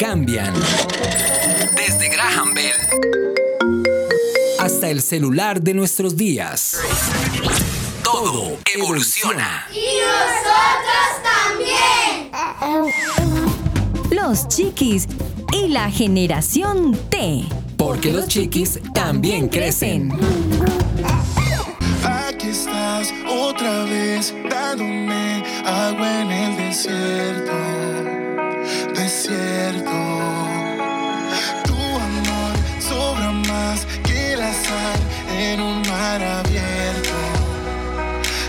cambian. Desde Graham Bell hasta el celular de nuestros días. Todo evoluciona. Y nosotros también. Los chiquis y la generación T. Porque los chiquis también crecen. Aquí estás otra vez dándome agua en el desierto. Desierto. Abierto.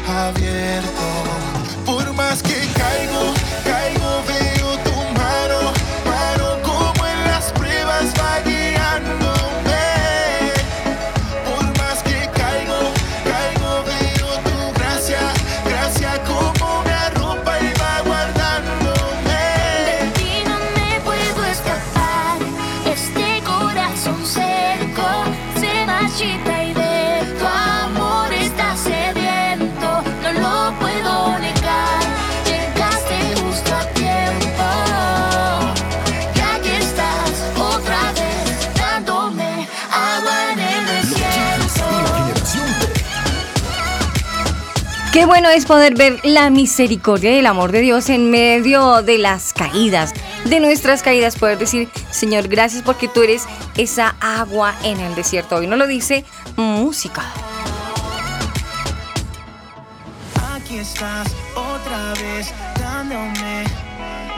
Abierto. Por más que caigo, caigo, bueno es poder ver la misericordia y el amor de Dios en medio de las caídas, de nuestras caídas, poder decir, Señor, gracias porque tú eres esa agua en el desierto. Hoy no lo dice música. Aquí estás otra vez dándome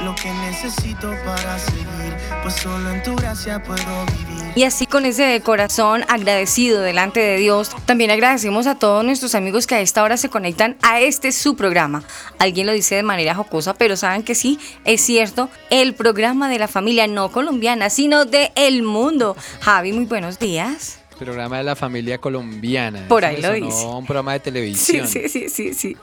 lo que necesito para seguir, pues solo en tu gracia puedo vivir. Y así con ese corazón agradecido delante de Dios, también agradecemos a todos nuestros amigos que a esta hora se conectan a este su programa. Alguien lo dice de manera jocosa, pero saben que sí, es cierto, el programa de la familia no colombiana, sino de el mundo. Javi, muy buenos días. Programa de la familia colombiana. Por ahí lo dice. Un programa de Sí, televisión. sí, sí, sí, sí.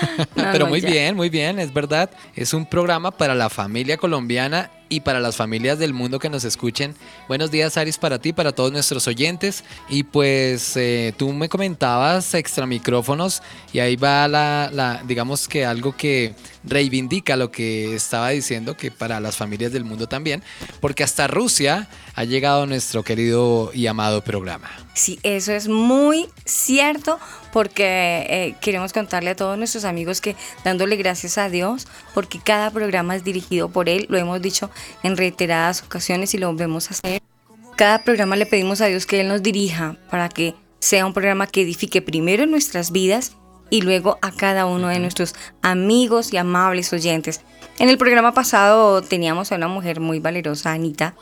No, Pero no, muy ya. bien, muy bien, es verdad. Es un programa para la familia colombiana y para las familias del mundo que nos escuchen. Buenos días, Aris, para ti, para todos nuestros oyentes. Y pues eh, tú me comentabas extra micrófonos y ahí va la, la, digamos que algo que reivindica lo que estaba diciendo, que para las familias del mundo también, porque hasta Rusia ha llegado nuestro querido y amado programa. Sí, eso es muy cierto porque eh, queremos contarle a todos nuestros amigos que dándole gracias a Dios porque cada programa es dirigido por Él, lo hemos dicho en reiteradas ocasiones y lo vemos a hacer. Cada programa le pedimos a Dios que Él nos dirija para que sea un programa que edifique primero nuestras vidas y luego a cada uno de nuestros amigos y amables oyentes. En el programa pasado teníamos a una mujer muy valerosa, Anita,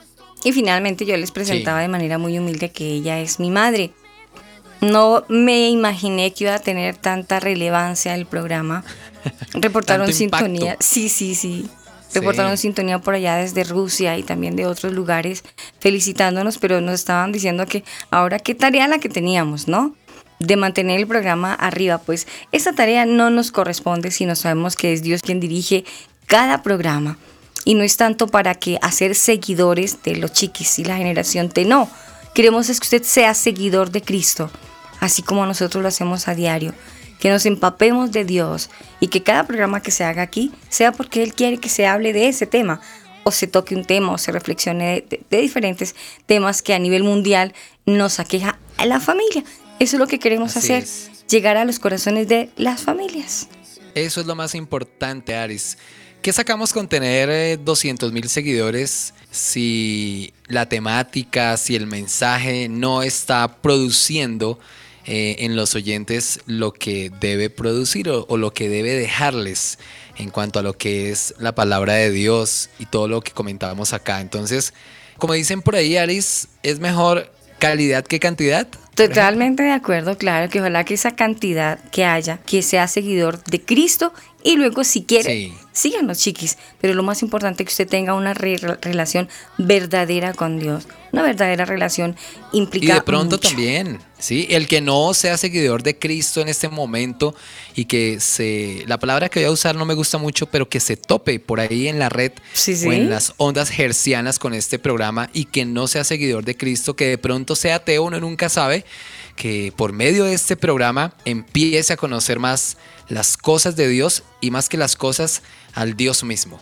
y finalmente yo les presentaba de manera muy humilde que ella es mi madre. No me imaginé que iba a tener tanta relevancia el programa. Reportaron sintonía. Sí, sí, sí. Reportaron sintonía por allá desde Rusia y también de otros lugares felicitándonos, pero nos estaban diciendo que ahora qué tarea la que teníamos, ¿no? De mantener el programa arriba. Pues esa tarea no nos corresponde si no sabemos que es Dios quien dirige cada programa. Y no es tanto para que hacer seguidores de los chiquis y la generación T, no. Queremos es que usted sea seguidor de Cristo, así como nosotros lo hacemos a diario. Que nos empapemos de Dios y que cada programa que se haga aquí sea porque Él quiere que se hable de ese tema, o se toque un tema, o se reflexione de, de- de diferentes temas que a nivel mundial nos aqueja a la familia. Eso es lo que queremos Así hacer, es. llegar a los corazones de las familias. Eso es lo más importante, Aris. ¿Qué sacamos con tener 200 mil seguidores si la temática, si el mensaje no está produciendo eh, en los oyentes lo que debe producir o, lo que debe dejarles en cuanto a lo que es la palabra de Dios y todo lo que comentábamos acá? Entonces, como dicen por ahí, Aris, es mejor calidad que cantidad. Totalmente de acuerdo, claro, que ojalá que esa cantidad que haya, que sea seguidor de Cristo y luego si quiere, Sí. síganos chiquis, pero lo más importante es que usted tenga una re- relación verdadera con Dios. Una verdadera relación implica Y de pronto mucho. también, ¿sí? El que no sea seguidor de Cristo en este momento y que se... La palabra que voy a usar no me gusta mucho, pero que se tope por ahí en la red Sí, sí. o en las ondas hercianas con este programa y que no sea seguidor de Cristo, que de pronto sea ateo, uno nunca sabe, que por medio de este programa empiece a conocer más las cosas de Dios y más que las cosas al Dios mismo.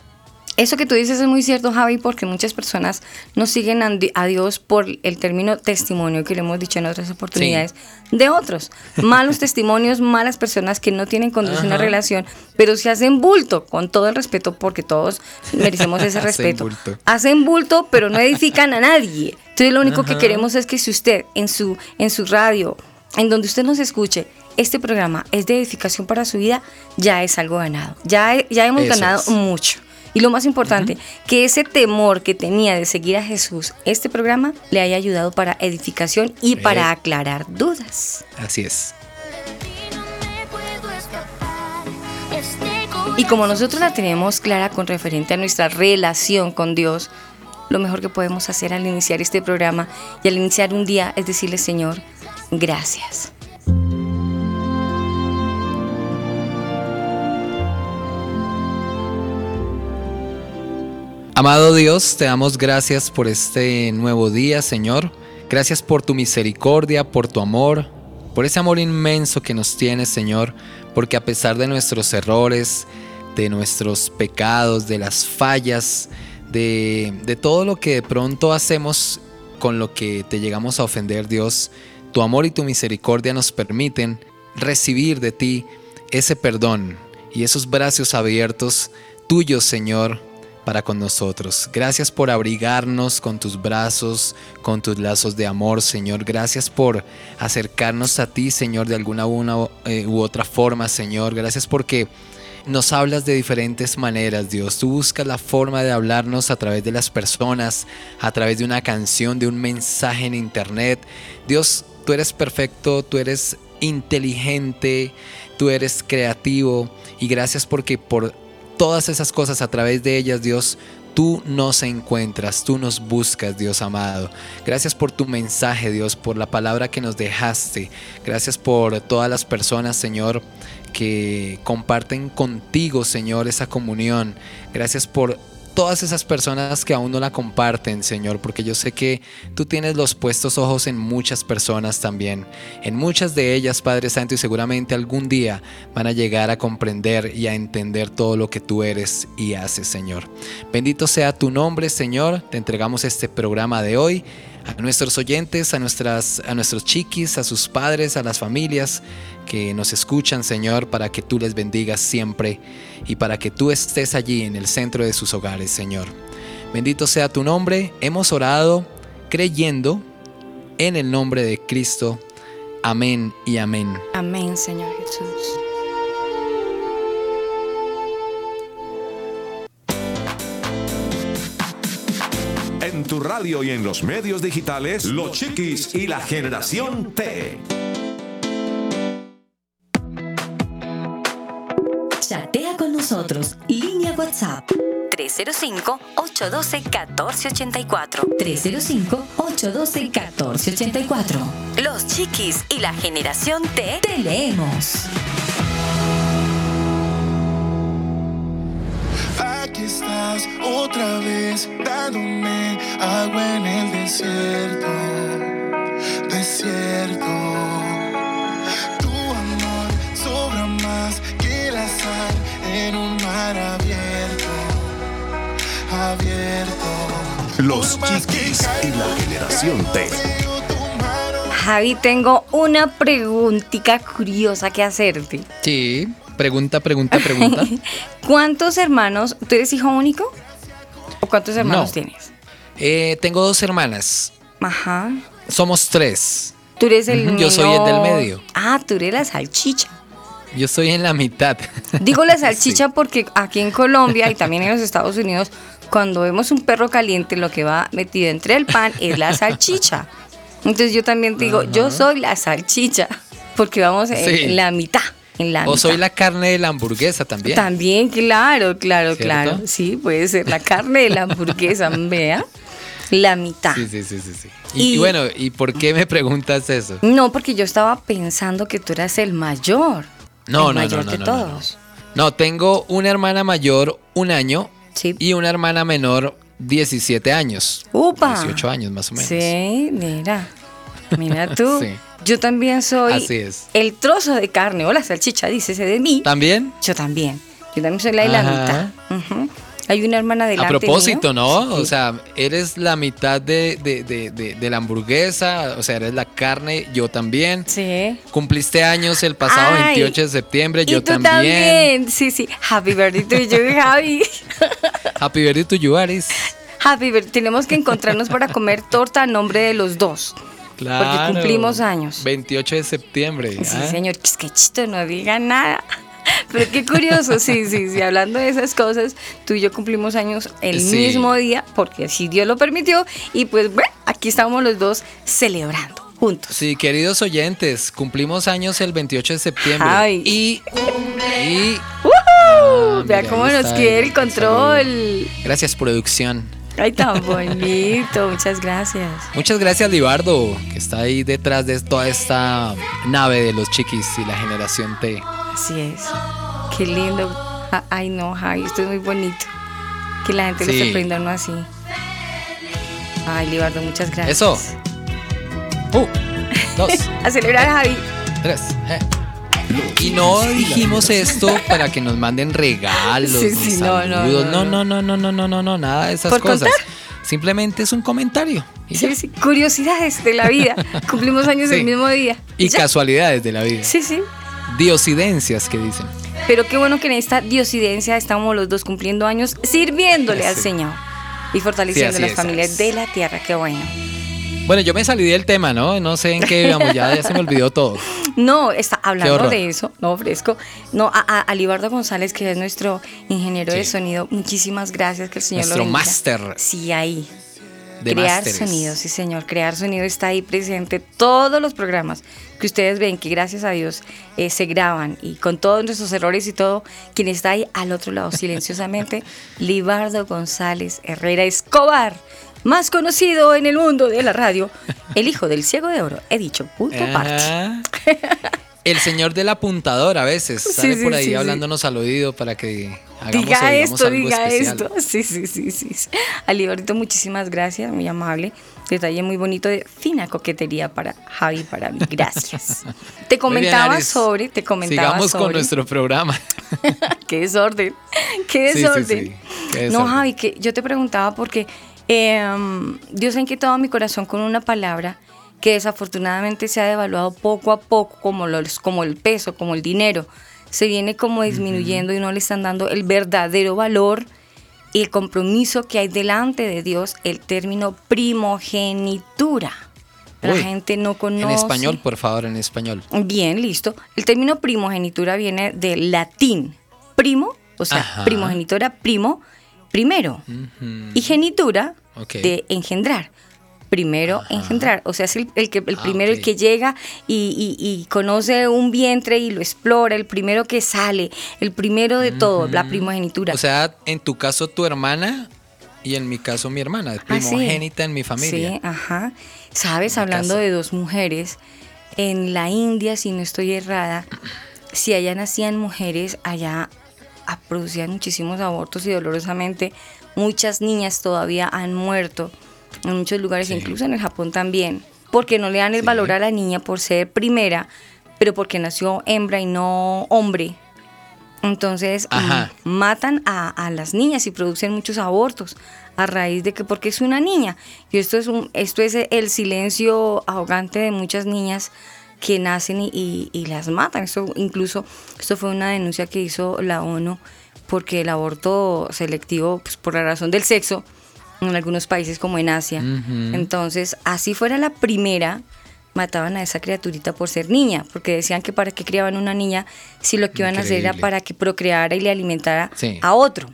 Eso que tú dices es muy cierto, Javi, porque muchas personas no siguen a Di- a Dios por el término testimonio que le hemos dicho en otras oportunidades de otros. Malos testimonios, malas personas que no tienen con Dios una relación, pero se hacen bulto, con todo el respeto, porque todos merecemos ese Hacen respeto. bulto. Hacen bulto, pero no edifican a nadie. Entonces lo único que queremos es que si usted en su, en su radio, en donde usted nos escuche, este programa es de edificación para su vida, ya es algo ganado. Ya, ya hemos Eso ganado es. mucho. Y lo más importante, que ese temor que tenía de seguir a Jesús, este programa le haya ayudado para edificación y para Eh. aclarar dudas. Así es. Y como nosotros la tenemos clara con referente a nuestra relación con Dios, lo mejor que podemos hacer al iniciar este programa y al iniciar un día es decirle, Señor, gracias. Amado Dios, te damos gracias por este nuevo día, Señor. Gracias por tu misericordia, por tu amor, por ese amor inmenso que nos tienes, Señor, porque a pesar de nuestros errores, de nuestros pecados, de las fallas, de, todo lo que de pronto hacemos con lo que te llegamos a ofender, Dios, tu amor y tu misericordia nos permiten recibir de ti ese perdón y esos brazos abiertos tuyos, Señor, para con nosotros. Gracias por abrigarnos con tus brazos, con tus lazos de amor, Señor. Gracias por acercarnos a ti, Señor, de alguna una, eh, u otra forma, Señor. Gracias porque nos hablas de diferentes maneras, Dios. Tú buscas la forma de hablarnos a través de las personas, a través de una canción, de un mensaje en internet. Dios, tú eres perfecto, tú eres inteligente, tú eres creativo y gracias porque por todas esas cosas a través de ellas, Dios, tú nos encuentras, tú nos buscas, Dios amado. Gracias por tu mensaje, Dios, por la palabra que nos dejaste. Gracias por todas las personas, Señor, que comparten contigo, Señor, esa comunión. Gracias por todas esas personas que aún no la comparten, Señor, porque yo sé que tú tienes los puestos ojos en muchas personas también, en muchas de ellas, Padre Santo, y seguramente algún día van a llegar a comprender y a entender todo lo que tú eres y haces, Señor. Bendito sea tu nombre, Señor. Te entregamos este programa de hoy a nuestros oyentes, a, nuestras, a nuestros chiquis, a sus padres, a las familias que nos escuchan, Señor, para que tú les bendigas siempre y para que tú estés allí en el centro de sus hogares, Señor. Bendito sea tu nombre. Hemos orado creyendo en el nombre de Cristo. Amén y amén. Amén, Señor Jesús. En tu radio y en los medios digitales, Los Chiquis y la Generación T. Chatea con nosotros. Línea WhatsApp 305-812-1484. 305-812-1484. Los chiquis y la generación T te leemos. Aquí estás otra vez dándome agua en el desierto, desierto. Tu amor sobra más que la sal en un mar abierto, abierto. Los Chiquis y la Generación T. Javi, tengo una preguntita curiosa que hacerte. Sí, pregunta, pregunta, pregunta. ¿Cuántos hermanos? ¿Tú eres hijo único? ¿O cuántos hermanos No. tienes? Eh, tengo dos hermanas. Ajá. Somos tres. Tú eres el yo soy el del medio. Ah, tú eres la salchicha. Yo estoy en la mitad. Digo la salchicha porque aquí en Colombia y también en los Estados Unidos, cuando vemos un perro caliente, lo que va metido entre el pan es la salchicha. Entonces yo también digo, yo soy la salchicha, porque vamos en la mitad. La O soy la carne de la hamburguesa también. También, claro, claro, ¿Cierto? claro. Sí, puede ser la carne de la hamburguesa, vea. La mitad. Sí, sí, sí, sí. sí. Y, bueno, ¿y por qué me preguntas eso? No, porque yo estaba pensando que tú eras el mayor. No, el no, mayor no, de no, no, no. todos. No, tengo una hermana mayor un año Sí. y una hermana menor 17 años. ¡Upa! 18 años más o menos. Sí, mira. Mira tú. Sí. Yo también soy Así es. el trozo de carne o la salchicha, dícese de mí. ¿También? Yo también. Yo también soy la de la mitad. Hay una hermana A delante propósito, mío. ¿no? Sí. O sea, eres la mitad de, de- de- de- de la hamburguesa, o sea, eres la carne, yo también. Sí. Cumpliste años el pasado Ay, 28 de septiembre, y yo tú también. Sí, sí. Happy birthday to you, Javi. Happy birthday to you, Aris. Happy birthday. Tenemos que encontrarnos para comer torta a nombre de los dos. Claro. cumplimos años. 28 de septiembre. Sí, ¿ah? señor, es que chito, no diga nada. Pero qué curioso, sí, sí, sí, hablando de esas cosas, tú y yo cumplimos años el Sí. mismo día, porque así Dios lo permitió, y pues bueno, aquí estamos los dos celebrando juntos. Sí, queridos oyentes, cumplimos años el 28 de septiembre. Ay. Y. y ¡Woohoo! Vea mira, cómo nos quiere el control. gracias, producción. Ay, tan bonito, muchas gracias. Muchas gracias, Libardo, que está ahí detrás de toda esta nave de los chiquis y la generación T. Así es. Qué lindo. Ah, Ay, no, Javi, esto es muy bonito. Que la gente lo Sí. esté prendiendo así. Ay, Libardo, muchas gracias. Eso. Uh, dos, A celebrar, Javi. tres. eh. Y no dijimos esto para que nos manden regalos, Sí, sí, no, no, saludos. no, No, no, no, no, no, no, no, nada de esas ¿Por cosas. contar? Simplemente es un comentario. Y. Sí, sí, curiosidades de la vida. Cumplimos años el mismo día. Y ya. casualidades de la vida. Sí, sí. Diosidencias que dicen. Pero qué bueno que en esta diosidencia estamos los dos cumpliendo años sirviéndole al. Señor y fortaleciendo las es, familias es. de la tierra. Qué bueno. Bueno, yo me salí del tema, ¿no? No sé en qué íbamos, ya, ya se me olvidó todo. No, está hablando de eso, no ofrezco. No, a, a, a Libardo González, que es nuestro ingeniero de sonido, muchísimas gracias, que el Señor Nuestro máster Sí, ahí. de crear másteres. sonido, sí señor, crear sonido está ahí presente. Todos los programas que ustedes ven, que gracias a Dios eh, se graban y con todos nuestros errores y todo, quien está ahí al otro lado silenciosamente, Libardo González Herrera Escobar, más conocido en el mundo de la radio, el hijo del ciego de oro. He dicho, punto aparte. Ajá. El señor del apuntador a veces sale sí, por ahí sí, sí. hablándonos al oído para que hagamos o Diga digamos esto, algo diga especial. esto. Sí, sí, sí, sí. Alibarito, muchísimas gracias, muy amable. Detalle muy bonito de fina coquetería para Javi, para mí. Gracias. Te bien, comentaba sobre, te comentaba Sigamos sobre. con nuestro programa. qué desorden, qué desorden. qué No, desorden. Javi, que yo te preguntaba porque eh, Dios ha inquietado mi corazón con una palabra que desafortunadamente se ha devaluado poco a poco, como, los, como el peso, como el dinero. Se viene como disminuyendo y no le están dando el verdadero valor y el compromiso que hay delante de Dios, el término primogenitura. La gente no conoce. En español, por favor, en español. Bien, listo. El término primogenitura viene del latín. Primo, o sea, Ajá. primogenitura, primo, primero. Y genitura, de engendrar. Primero engendrar. O sea, es el, el que, el Ah, primero el que llega y, y- y conoce un vientre y lo explora, el primero que sale, el primero de todo, la primogenitura. O sea, en tu caso tu hermana y en mi caso mi hermana, Ah, sí. primogénita en mi familia. Sí, ajá. Sabes, hablando casa. de dos mujeres, en la India, si no estoy errada, si allá nacían mujeres, allá producían muchísimos abortos y dolorosamente muchas niñas todavía han muerto en muchos lugares, Sí. incluso en el Japón también, porque no le dan el Sí. valor a la niña por ser primera, pero porque nació hembra y no hombre. Entonces mm, Ajá. matan a, a las niñas y producen muchos abortos a raíz de que porque es una niña. Y esto es un, esto es el silencio arrogante de muchas niñas que nacen y, y- y las matan. Esto incluso esto fue una denuncia que hizo la ONU porque el aborto selectivo, pues, por la razón del sexo, en algunos países como en Asia. Entonces, así fuera la primera, mataban a esa criaturita por ser niña, porque decían que para qué criaban una niña si lo que iban a hacer era para que procreara y le alimentara Sí. a otro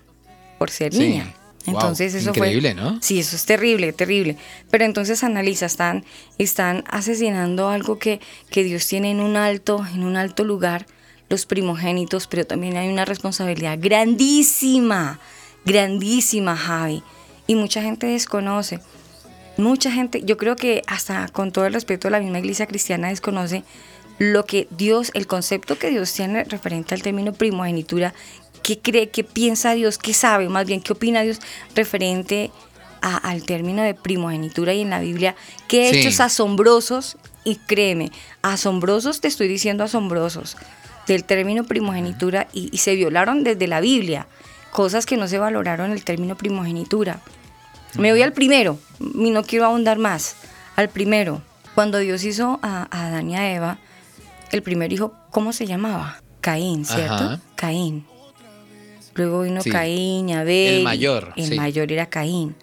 por ser Sí. niña. Wow, Entonces eso increíble, fue, ¿no? Sí, eso es terrible, terrible. Pero entonces analiza, están, están asesinando algo que, que Dios tiene en un alto, en un alto lugar, los primogénitos, pero también hay una responsabilidad grandísima, grandísima, Javi. Y mucha gente desconoce. Mucha gente, yo creo que hasta con todo el respeto de la misma iglesia cristiana desconoce lo que Dios, el concepto que Dios tiene referente al término primogenitura, qué cree, qué piensa Dios, qué sabe, más bien qué opina Dios referente a- al término de primogenitura y en la Biblia, qué Sí. hechos asombrosos, y créeme, asombrosos, te estoy diciendo asombrosos, del término primogenitura y, y se violaron desde la Biblia. cosas que no se valoraron el término primogenitura. Me voy al primero, y no quiero ahondar más. Al primero, cuando Dios hizo a, a Adán y a Eva, el primer hijo, ¿cómo se llamaba? Caín, ¿cierto? Ajá. Caín. Luego vino Sí. Caín y Abel. El mayor, El sí. mayor era Caín.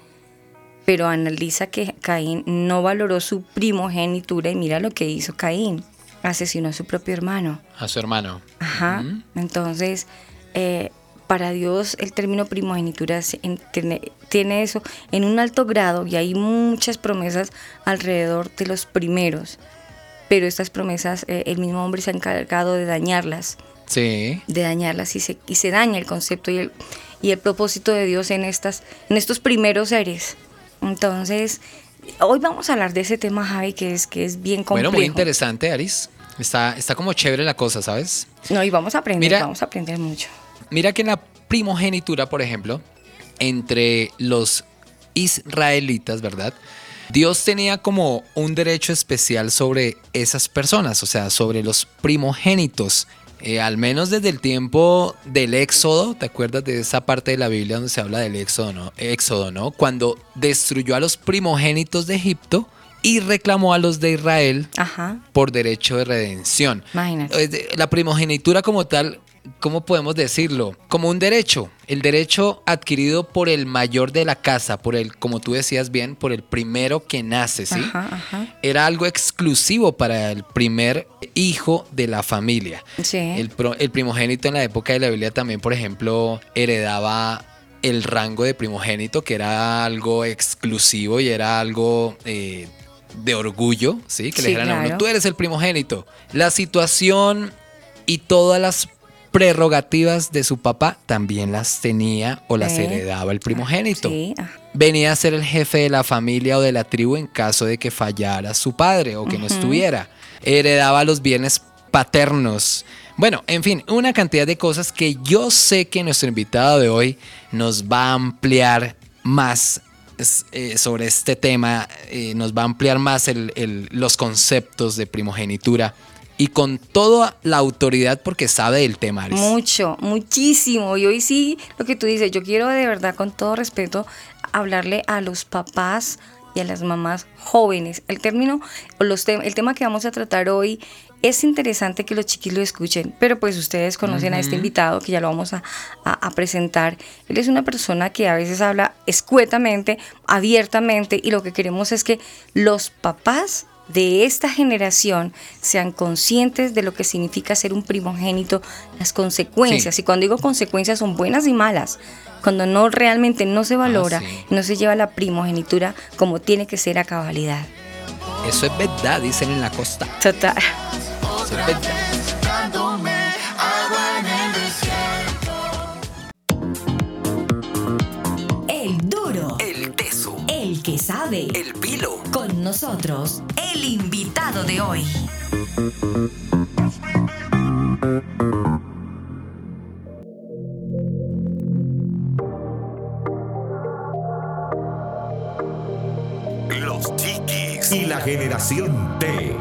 Pero analiza que Caín no valoró su primogenitura y mira lo que hizo Caín. Asesinó a su propio hermano. A su hermano. Ajá. Entonces, eh, para Dios el término primogenitura tiene eso en un alto grado y hay muchas promesas alrededor de los primeros. Pero estas promesas, eh, el mismo hombre se ha encargado de dañarlas, Sí. de dañarlas y se, y se daña el concepto y el, y el propósito de Dios en, estas, en estos primeros seres. Entonces, hoy vamos a hablar de ese tema, Javi, que es, que es bien complejo. Bueno, muy interesante, Aris. Está, está como chévere la cosa, ¿sabes? No, y vamos a aprender, Mira- vamos a aprender mucho. Mira que en la primogenitura, por ejemplo, entre los israelitas, ¿verdad? Dios tenía como un derecho especial sobre esas personas, o sea, sobre los primogénitos. Eh, al menos desde el tiempo del Éxodo, ¿te acuerdas de esa parte de la Biblia donde se habla del Éxodo, no? Éxodo, ¿no? Cuando destruyó a los primogénitos de Egipto y reclamó a los de Israel Ajá. por derecho de redención. Imagínate. Eh, La primogenitura como tal, ¿cómo podemos decirlo? Como un derecho, el derecho adquirido por el mayor de la casa, por el, como tú decías bien, por el primero que nace, ¿sí? Ajá, ajá. Era algo exclusivo para el primer hijo de la familia. Sí. El, pro- el primogénito en la época de la Biblia también, por ejemplo, heredaba el rango de primogénito, que era algo exclusivo y era algo eh, de orgullo, ¿sí? Que le dijeran a uno, tú eres el primogénito. La situación y todas las prerrogativas de su papá también las tenía o las Eh. heredaba el primogénito. Sí. ah, Venía a ser el jefe de la familia o de la tribu en caso de que fallara su padre o que no estuviera. Heredaba los bienes paternos. Bueno, en fin, una cantidad de cosas que yo sé que nuestro invitado de hoy nos va a ampliar más eh, sobre este tema, eh, nos va a ampliar más el- el- los conceptos de primogenitura y con toda la autoridad porque sabe del tema. Aris. Mucho, muchísimo. Y hoy sí, lo que tú dices, yo quiero de verdad, con todo respeto, hablarle a los papás y a las mamás jóvenes. El término, los el tema que vamos a tratar hoy es interesante que los chiquis lo escuchen, pero pues ustedes conocen a este invitado que ya lo vamos a, a- a presentar. Él es una persona que a veces habla escuetamente, abiertamente, y lo que queremos es que los papás de esta generación sean conscientes de lo que significa ser un primogénito, las consecuencias. Sí. Y cuando digo consecuencias son buenas y malas. Cuando no realmente no se valora, sí. no se lleva la primogenitura como tiene que ser a cabalidad. Eso es verdad, dicen en la costa. Total. Eso es verdad. El duro. El teso. El que sabe. El pilo. Con nosotros, el invitado de hoy. Los chiquis y la generación T.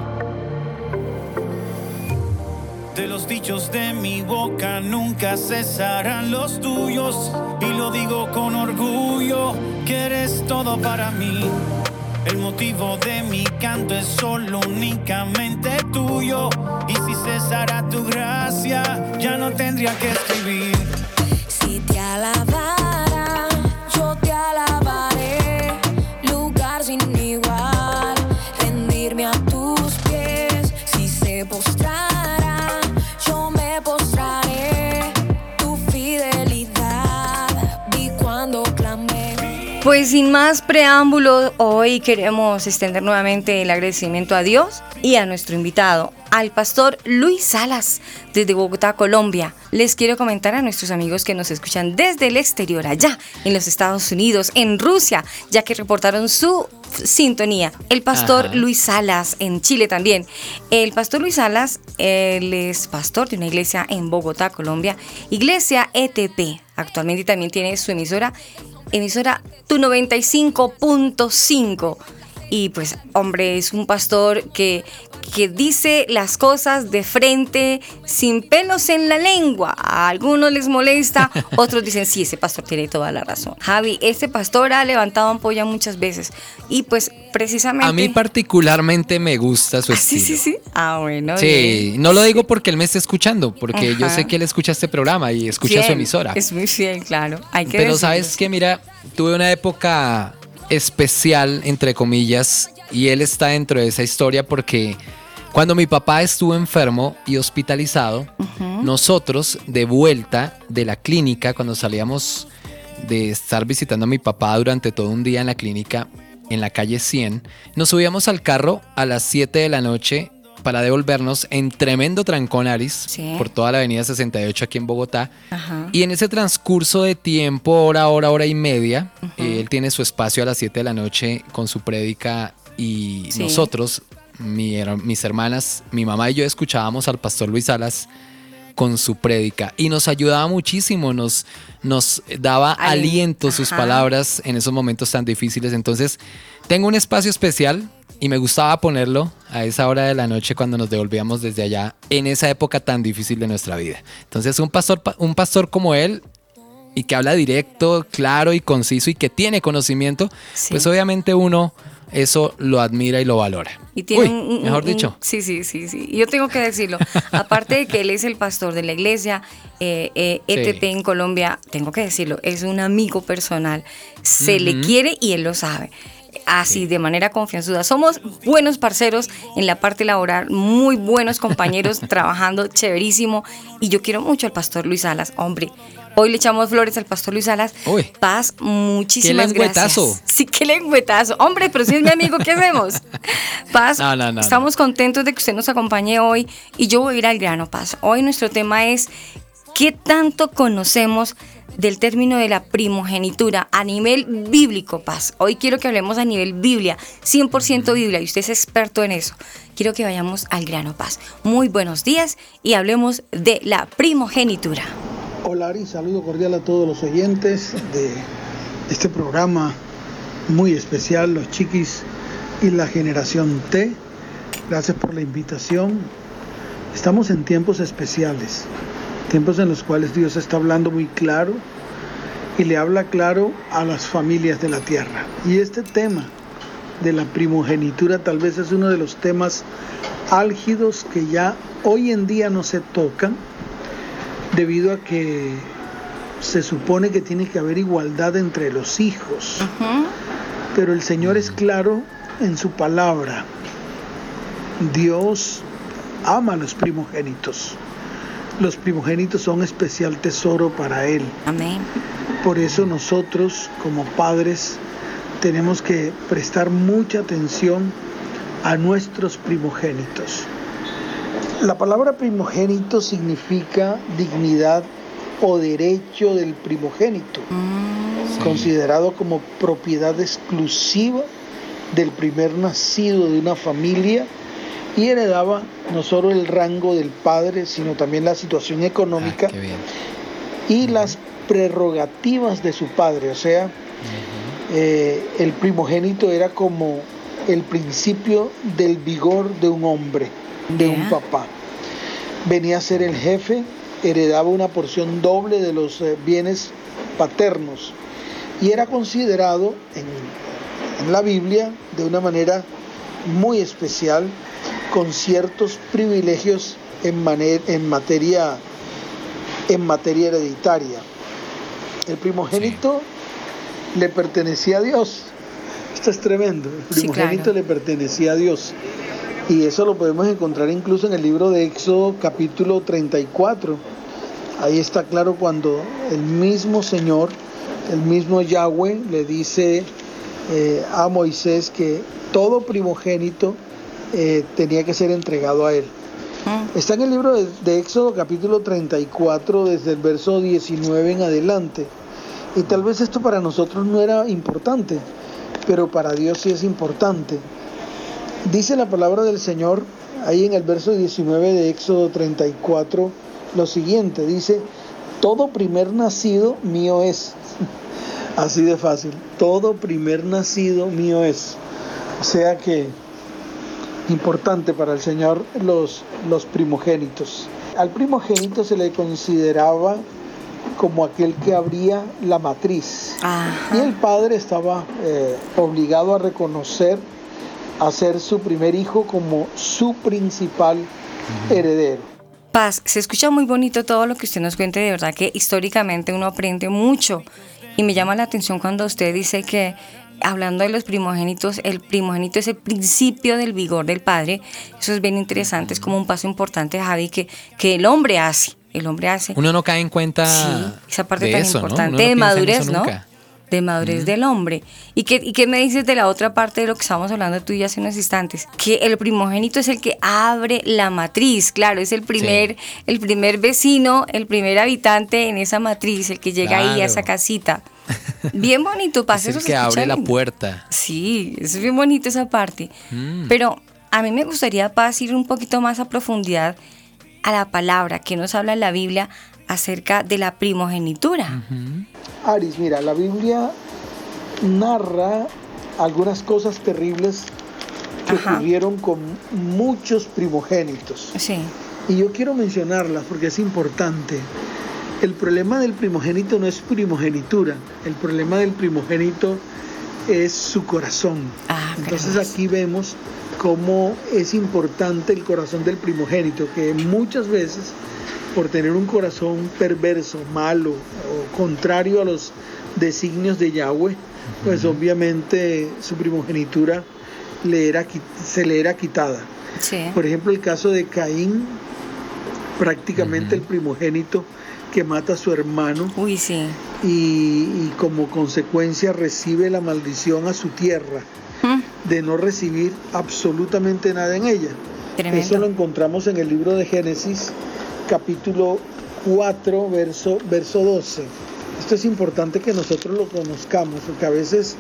De los dichos de mi boca nunca cesarán los tuyos. Y lo digo con orgullo, que eres todo para mí. El motivo de mi canto es solo únicamente tuyo. Y si cesara tu gracia, ya no tendría que escribir. Si te alabara, Pues sin más preámbulos, hoy queremos extender nuevamente el agradecimiento a Dios y a nuestro invitado, al pastor Luis Salas, desde Bogotá, Colombia. Les quiero comentar a nuestros amigos que nos escuchan desde el exterior, allá en los Estados Unidos, en Rusia, ya que reportaron su sintonía. El pastor Ajá. Luis Salas, en Chile también. El pastor Luis Salas, él es pastor de una iglesia en Bogotá, Colombia, Iglesia ETP. Actualmente también tiene su emisora emisora Tu 95.5. Y pues, hombre, es un pastor que, que dice las cosas de frente, sin pelos en la lengua. A algunos les molesta, otros dicen, sí, ese pastor tiene toda la razón. Javi, este pastor ha levantado ampolla muchas veces y pues precisamente... A mí particularmente me gusta su Ah, sí, estilo. sí, sí. Ah, bueno. Sí, bien. no lo digo porque él me esté escuchando, porque yo sé que él escucha este programa y escucha su emisora. Es muy fiel, claro. Hay que Pero decirlo. sabes que, mira, tuve una época especial, entre comillas, y él está dentro de esa historia porque cuando mi papá estuvo enfermo y hospitalizado, nosotros de vuelta de la clínica, cuando salíamos de estar visitando a mi papá durante todo un día en la clínica, en la calle 100, nos subíamos al carro a las 7 de la noche para devolvernos en tremendo trancón Aris Sí. por toda la avenida 68 aquí en Bogotá. Ajá. Y en ese transcurso de tiempo, hora, hora, hora y media, él tiene su espacio a las 7 de la noche con su prédica y Sí. nosotros, mi mis hermanas, mi mamá y yo escuchábamos al pastor Luis Salas con su prédica y nos ayudaba muchísimo, nos, nos daba Al- aliento sus palabras en esos momentos tan difíciles. Entonces, tengo un espacio especial y me gustaba ponerlo a esa hora de la noche cuando nos devolvíamos desde allá en esa época tan difícil de nuestra vida. Entonces, un pastor, pa- un pastor como él y que habla directo, claro y conciso y que tiene conocimiento, Sí. pues obviamente uno eso lo admira y lo valora. Y tiene Uy, un- mejor un- dicho. sí, sí, sí, sí. Yo tengo que decirlo. Aparte de que él es el pastor de la iglesia, eh, eh, ETP Sí. en Colombia, tengo que decirlo, es un amigo personal. Se le quiere y él lo sabe. Así, de manera confianzuda. Somos buenos parceros en la parte laboral, muy buenos compañeros, trabajando chéverísimo. Y yo quiero mucho al pastor Luis Salas, hombre. Hoy le echamos flores al pastor Luis Salas. Uy. Paz, muchísimas Qué gracias. Sí, qué lengüetazo. Hombre, pero si es mi amigo, ¿qué hacemos? Paz, No, no, no, estamos contentos de que usted nos acompañe hoy y yo voy a ir al grano, Paz. Hoy nuestro tema es ¿qué tanto conocemos del término de la primogenitura a nivel bíblico, Paz? Hoy quiero que hablemos a nivel Biblia, 100% Biblia, y usted es experto en eso. Quiero que vayamos al grano, Paz. Muy buenos días y hablemos de la primogenitura. Hola Ari, saludo cordial a todos los oyentes de este programa muy especial, Los Chiquis y la Generación T. Gracias por la invitación. Estamos en tiempos especiales, tiempos en los cuales Dios está hablando muy claro y le habla claro a las familias de la tierra. Y este tema de la primogenitura tal vez es uno de los temas álgidos que ya hoy en día no se tocan debido a que se supone que tiene que haber igualdad entre los hijos. Pero el Señor es claro en su palabra. Dios ama a los primogénitos. Los primogénitos son especial tesoro para Él. Amén. Por eso nosotros como padres tenemos que prestar mucha atención a nuestros primogénitos. La palabra primogénito significa dignidad o derecho del primogénito, considerado como propiedad exclusiva del primer nacido de una familia y heredaba no solo el rango del padre, sino también la situación económica Ah, qué bien. y las prerrogativas de su padre. O sea, eh, el primogénito era como el principio del vigor de un hombre, de un papá. Venía a ser el jefe, heredaba una porción doble de los eh, bienes paternos y era considerado en, en la Biblia de una manera muy especial con ciertos privilegios en, en materia en materia hereditaria. El primogénito le pertenecía a Dios. Esto es tremendo. El Sí, primogénito claro. le pertenecía a Dios. Y eso lo podemos encontrar incluso en el libro de Éxodo capítulo 34. Ahí está claro cuando el mismo Señor, el mismo Yahweh le dice eh, a Moisés que todo primogénito eh, tenía que ser entregado a él. Está en el libro de, de Éxodo capítulo 34 desde el verso 19 en adelante. Y tal vez esto para nosotros no era importante, pero para Dios sí es importante. Dice la palabra del Señor ahí en el verso 19 de Éxodo 34 lo siguiente, dice, todo primer nacido mío es. Así de fácil, todo primer nacido mío es. O sea que importante para el Señor los, los primogénitos. Al primogénito se le consideraba como aquel que abría la matriz. Y el padre estaba eh, obligado a reconocer a ser su primer hijo como su principal heredero. Paz, se escucha muy bonito todo lo que usted nos cuente, de verdad que históricamente uno aprende mucho. Y me llama la atención cuando usted dice que, hablando de los primogénitos, el primogénito es el principio del vigor del padre. Eso es bien interesante, es como un paso importante, Javi, que, que el hombre hace. El hombre hace. Uno no cae en cuenta Sí, esa parte de tan importante no de madurez, ¿no? nunca. De madurez del hombre. ¿Y qué, ¿Y qué me dices de la otra parte de lo que estábamos hablando tú y yo hace unos instantes? Que el primogénito es el que abre la matriz, claro, es el primer, el primer vecino, el primer habitante en esa matriz, el que llega ahí a esa casita. Bien bonito, pasa Es eso el que abre la puerta. Sí, es bien bonito esa parte. Mm. Pero a mí me gustaría, Paz, ir un poquito más a profundidad a la palabra que nos habla en la Biblia acerca de la primogenitura. Aris, mira, la Biblia narra algunas cosas terribles que Ajá. ocurrieron con muchos primogénitos. Sí. Y yo quiero mencionarlas porque es importante. El problema del primogénito no es primogenitura, el problema del primogénito es su corazón. Ah, Entonces aquí vemos cómo es importante el corazón del primogénito, que muchas veces por tener un corazón perverso, malo o contrario a los designios de Yahweh, pues obviamente su primogenitura le era, se le era quitada. Sí. Por ejemplo, el caso de Caín, prácticamente el primogénito que mata a su hermano Uy, sí. y, y como consecuencia recibe la maldición a su tierra Mm, de no recibir absolutamente nada en ella. Tremendo. Eso lo encontramos en el libro de Génesis, capítulo 4, verso, verso 12. Esto es importante que nosotros lo conozcamos, porque a veces,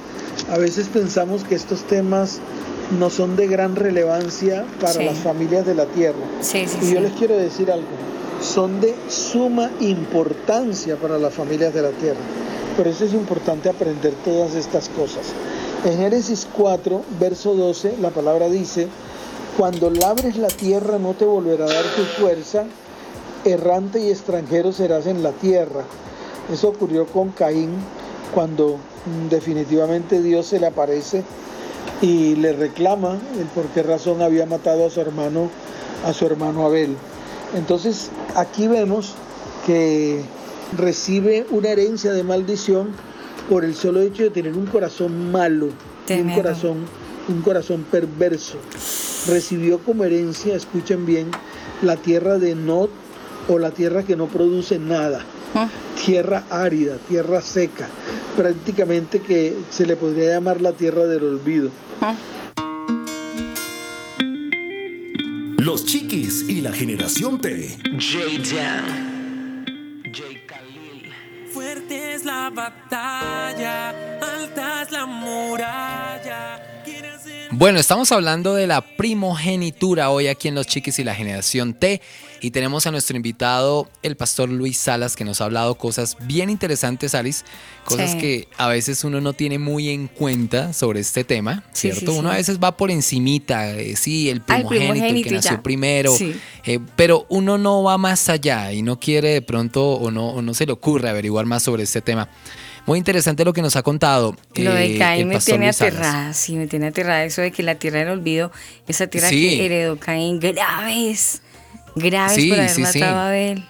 a veces pensamos que estos temas no son de gran relevancia para Sí. las familias de la tierra. Sí, sí, Y yo les quiero decir algo, son de suma importancia para las familias de la tierra. Por eso es importante aprender todas estas cosas. En Génesis 4, verso 12, la palabra dice, cuando labres la tierra no te volverá a dar tu fuerza, errante y extranjero serás en la tierra. Eso ocurrió con Caín cuando mm, definitivamente Dios se le aparece y le reclama el por qué razón había matado a su hermano, a su hermano Abel. Entonces aquí vemos que recibe una herencia de maldición por el solo hecho de tener un corazón malo, un corazón, un corazón perverso. Recibió como herencia, escuchen bien, la tierra de Nod o la tierra que no produce nada Mm, tierra árida, tierra seca, prácticamente que se le podría llamar la tierra del olvido. mm. Los Chiquis y la generación T. Fuerte es la batalla, alta es la muralla. Bueno, estamos hablando de la primogenitura hoy aquí en Los Chiquis y la Generación T. Y tenemos a nuestro invitado, el pastor Luis Salas, que nos ha hablado cosas bien interesantes, Alice. Cosas Sí. que a veces uno no tiene muy en cuenta sobre este tema, Sí, ¿cierto? sí, uno a veces va por encimita, eh, sí, el primogénito, el, que nació ya. primero. Sí. eh, pero uno no va más allá y no quiere de pronto o no, o no se le ocurre averiguar más sobre este tema. Muy interesante lo que nos ha contado. Lo de eh, Caín me tiene Luis Salas. aterrada, sí, me tiene aterrada eso de que la tierra del olvido, esa tierra Sí. que heredó Caín, graves, graves Sí, por haber sí, matado a Abel.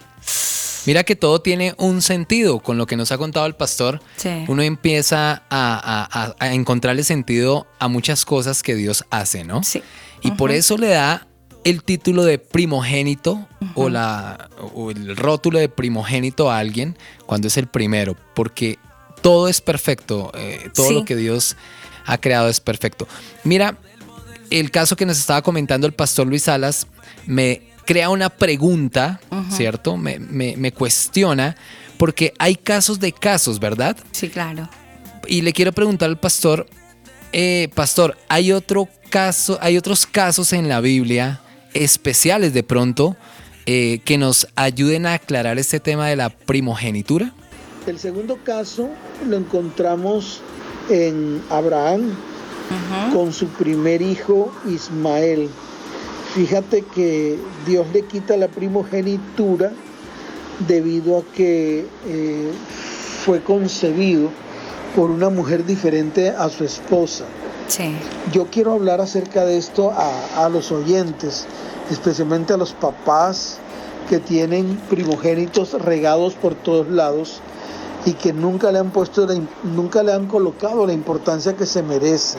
Mira que todo tiene un sentido con lo que nos ha contado el pastor. Sí. Uno empieza a, a- a- a encontrarle sentido a muchas cosas que Dios hace, ¿no? Sí. Y por eso le da el título de primogénito o, la, o el rótulo de primogénito a alguien cuando es el primero, porque todo es perfecto, eh, todo Sí. lo que Dios ha creado es perfecto. Mira, el caso que nos estaba comentando el pastor Luis Salas me crea una pregunta, ¿cierto? Me, me- me cuestiona, porque hay casos de casos, ¿verdad? Sí, claro. Y le quiero preguntar al pastor, eh, pastor, ¿hay otro caso, hay otros casos en la Biblia especiales de pronto eh, que nos ayuden a aclarar este tema de la primogenitura? El segundo caso lo encontramos en Abraham con su primer hijo Ismael. Fíjate que Dios le quita la primogenitura debido a que eh, fue concebido por una mujer diferente a su esposa. Sí. Yo quiero hablar acerca de esto a, a los oyentes, especialmente a los papás que tienen primogénitos regados por todos lados y que nunca le han puesto, la nunca le han colocado la importancia que se merece.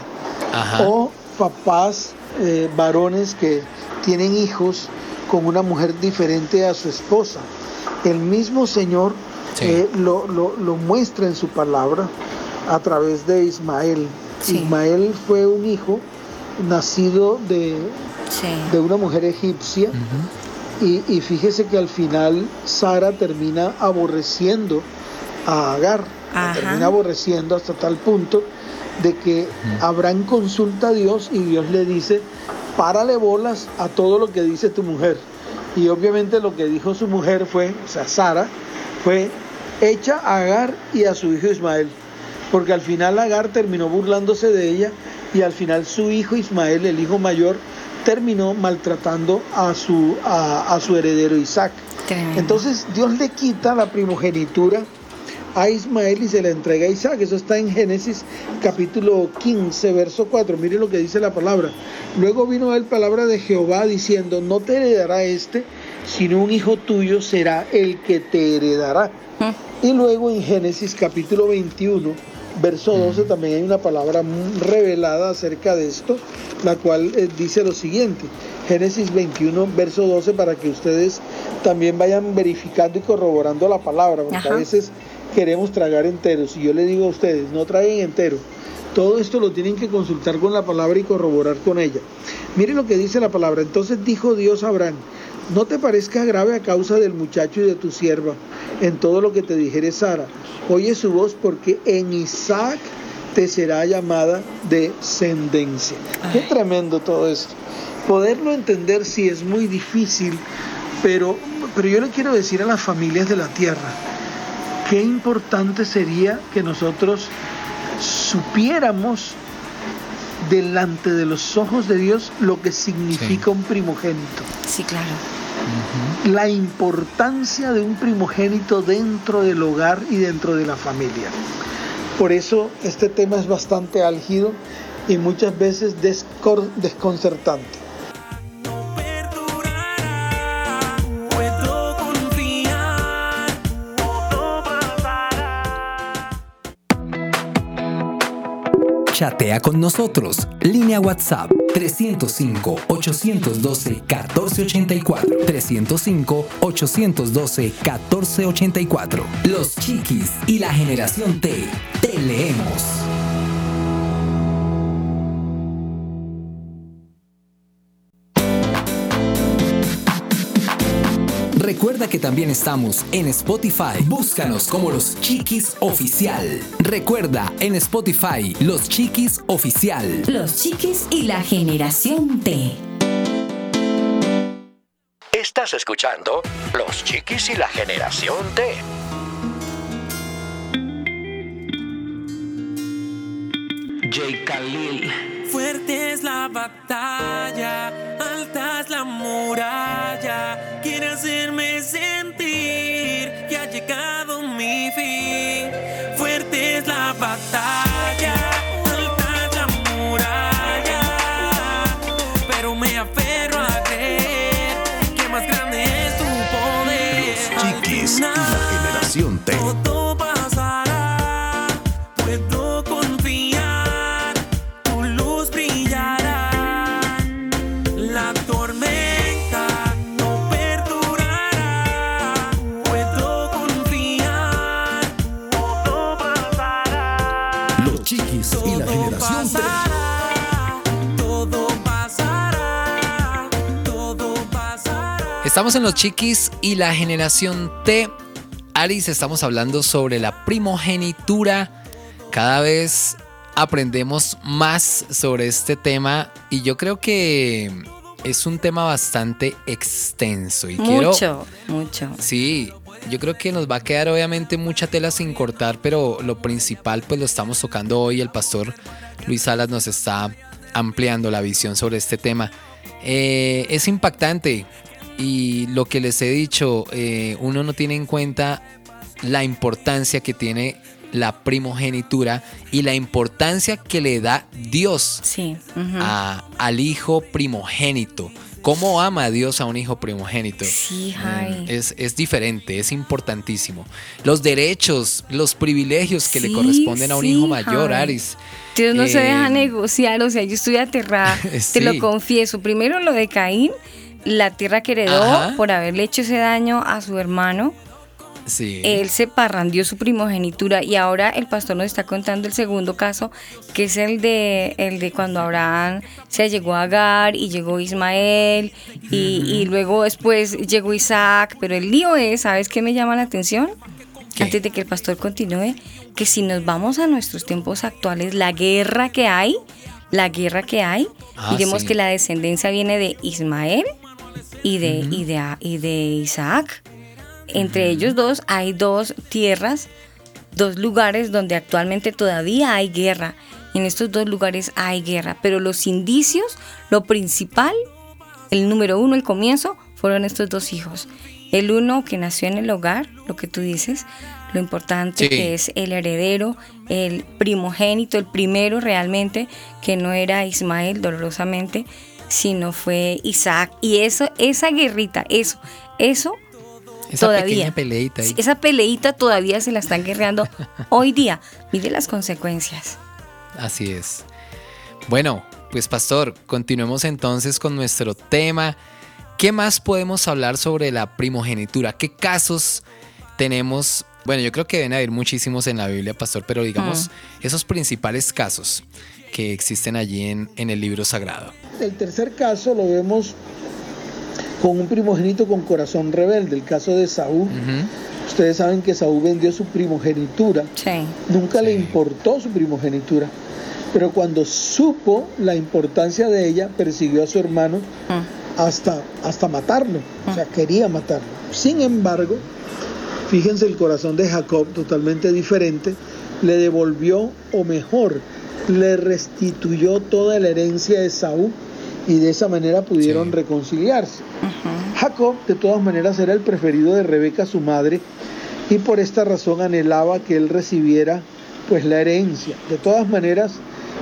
Ajá. O papás eh, varones que tienen hijos con una mujer diferente a su esposa. El mismo Señor Sí. eh, lo, lo- lo muestra en su palabra a través de Ismael. Sí. Ismael fue un hijo nacido de, Sí. de una mujer egipcia y, y fíjese que al final Sara termina aborreciendo a Agar, la termina aborreciendo hasta tal punto de que Abraham consulta a Dios y Dios le dice, párale bolas a todo lo que dice tu mujer. Y obviamente lo que dijo su mujer fue, o sea, Sara, fue, echa a Agar y a su hijo Ismael. Porque al final Agar terminó burlándose de ella y al final su hijo Ismael, el hijo mayor, terminó maltratando a su, a, a su heredero Isaac. Entonces Dios le quita la primogenitura a Ismael y se la entrega a Isaac. Eso está en Génesis capítulo 15, verso 4. Mire lo que dice la palabra. Luego vino él palabra de Jehová diciendo, no te heredará este, sino un hijo tuyo será el que te heredará. Y luego en Génesis capítulo 21, verso 12, también hay una palabra revelada acerca de esto, la cual eh, dice lo siguiente. Génesis 21, verso 12, para que ustedes también vayan verificando y corroborando la palabra, porque Ajá. a veces queremos tragar enteros. Y yo le digo a ustedes, no traguen entero. Todo esto lo tienen que consultar con la palabra y corroborar con ella. Mire lo que dice la palabra. Entonces dijo Dios a Abraham, no te parezca grave a causa del muchacho y de tu sierva en todo lo que te dijere Sara. Oye su voz porque en Isaac te será llamada descendencia. Qué tremendo todo esto. Poderlo entender sí es muy difícil, pero, pero yo le quiero decir a las familias de la tierra, qué importante sería que nosotros supiéramos delante de los ojos de Dios lo que significa un primogénito Sí, claro. la importancia de un primogénito dentro del hogar y dentro de la familia. Por eso este tema es bastante álgido y muchas veces desconcertante. Chatea con nosotros. Línea WhatsApp 305-812-1484. 305-812-1484. Los Chiquis y la generación T. Te leemos. Recuerda que también estamos en Spotify. Búscanos como Los Chiquis Oficial. Recuerda, en Spotify, Los Chiquis Oficial. Los chiquis y la generación T. Estás escuchando Los Chiquis y la Generación T. J. Khalil. Fuerte es la batalla, alta es la muralla. Quiere hacerme sentir que ha llegado mi fin. Fuerte es la batalla, alta es la muralla. Pero me aferro a creer que más grande es tu poder. Al Chiquis y la generación T. Los Chiquis y la generación todo pasará, todo pasará. Estamos en los chiquis y la generación T. Aris, estamos hablando sobre la primogenitura. Cada vez aprendemos más sobre este tema y yo creo que es un tema bastante extenso. Y quiero, Mucho, mucho. Sí, yo creo que nos va a quedar obviamente mucha tela sin cortar, pero lo principal pues lo estamos tocando hoy. El pastor Luis Salas nos está ampliando la visión sobre este tema. Eh, es impactante y lo que les he dicho, eh, uno no tiene en cuenta la importancia que tiene la primogenitura y la importancia que le da Dios Sí. ujú. a- al hijo primogénito. ¿Cómo ama a Dios a un hijo primogénito? Sí, Mm. Es, es diferente, es importantísimo. Los derechos, los privilegios que le corresponden a un sí, hijo mayor, Jai. Aris. Dios no se Eh, deja negociar, o sea, yo estoy aterrada, te lo confieso. Primero lo de Caín, la tierra que heredó Ajá. por haberle hecho ese daño a su hermano. Sí. Él se parrandió su primogenitura y ahora el pastor nos está contando el segundo caso, que es el de, el de cuando Abraham se llegó a Agar y llegó Ismael y, y luego después llegó Isaac, pero el lío es, ¿sabes qué me llama la atención? ¿Qué? Antes de que el pastor continúe, que si nos vamos a nuestros tiempos actuales, la guerra que hay, la guerra que hay, Ah, miremos sí. que la descendencia viene de Ismael y de, y de, y de Isaac. Entre ellos dos hay dos tierras, dos lugares donde actualmente todavía hay guerra. En estos dos lugares hay guerra, pero los indicios, lo principal, el número uno, el comienzo, fueron estos dos hijos. El uno que nació en el hogar, lo que tú dices, lo importante Sí. que es el heredero, el primogénito, el primero realmente, que no era Ismael dolorosamente, sino fue Isaac. Y eso, esa guerrita, eso, eso Esa todavía. pequeña peleita ahí. Esa peleita todavía se la están guerreando hoy día. Mire las consecuencias. Así es. Bueno, pues pastor, continuemos entonces con nuestro tema. ¿Qué más podemos hablar sobre la primogenitura? ¿Qué casos tenemos? Bueno, yo creo que deben haber muchísimos en la Biblia, pastor, pero digamos esos principales casos que existen allí en, en el libro sagrado. El tercer caso lo vemos con un primogénito con corazón rebelde, el caso de Saúl. Ustedes saben que Saúl vendió su primogenitura, Sí. nunca le importó su primogenitura, pero cuando supo la importancia de ella, persiguió a su hermano Mm. hasta, hasta matarlo, o sea, quería matarlo. Sin embargo, fíjense el corazón de Jacob, totalmente diferente, le devolvió, o mejor, le restituyó toda la herencia de Saúl y de esa manera pudieron Sí. reconciliarse. Jacob, de todas maneras, era el preferido de Rebeca, su madre, y por esta razón anhelaba que él recibiera pues la herencia. De todas maneras,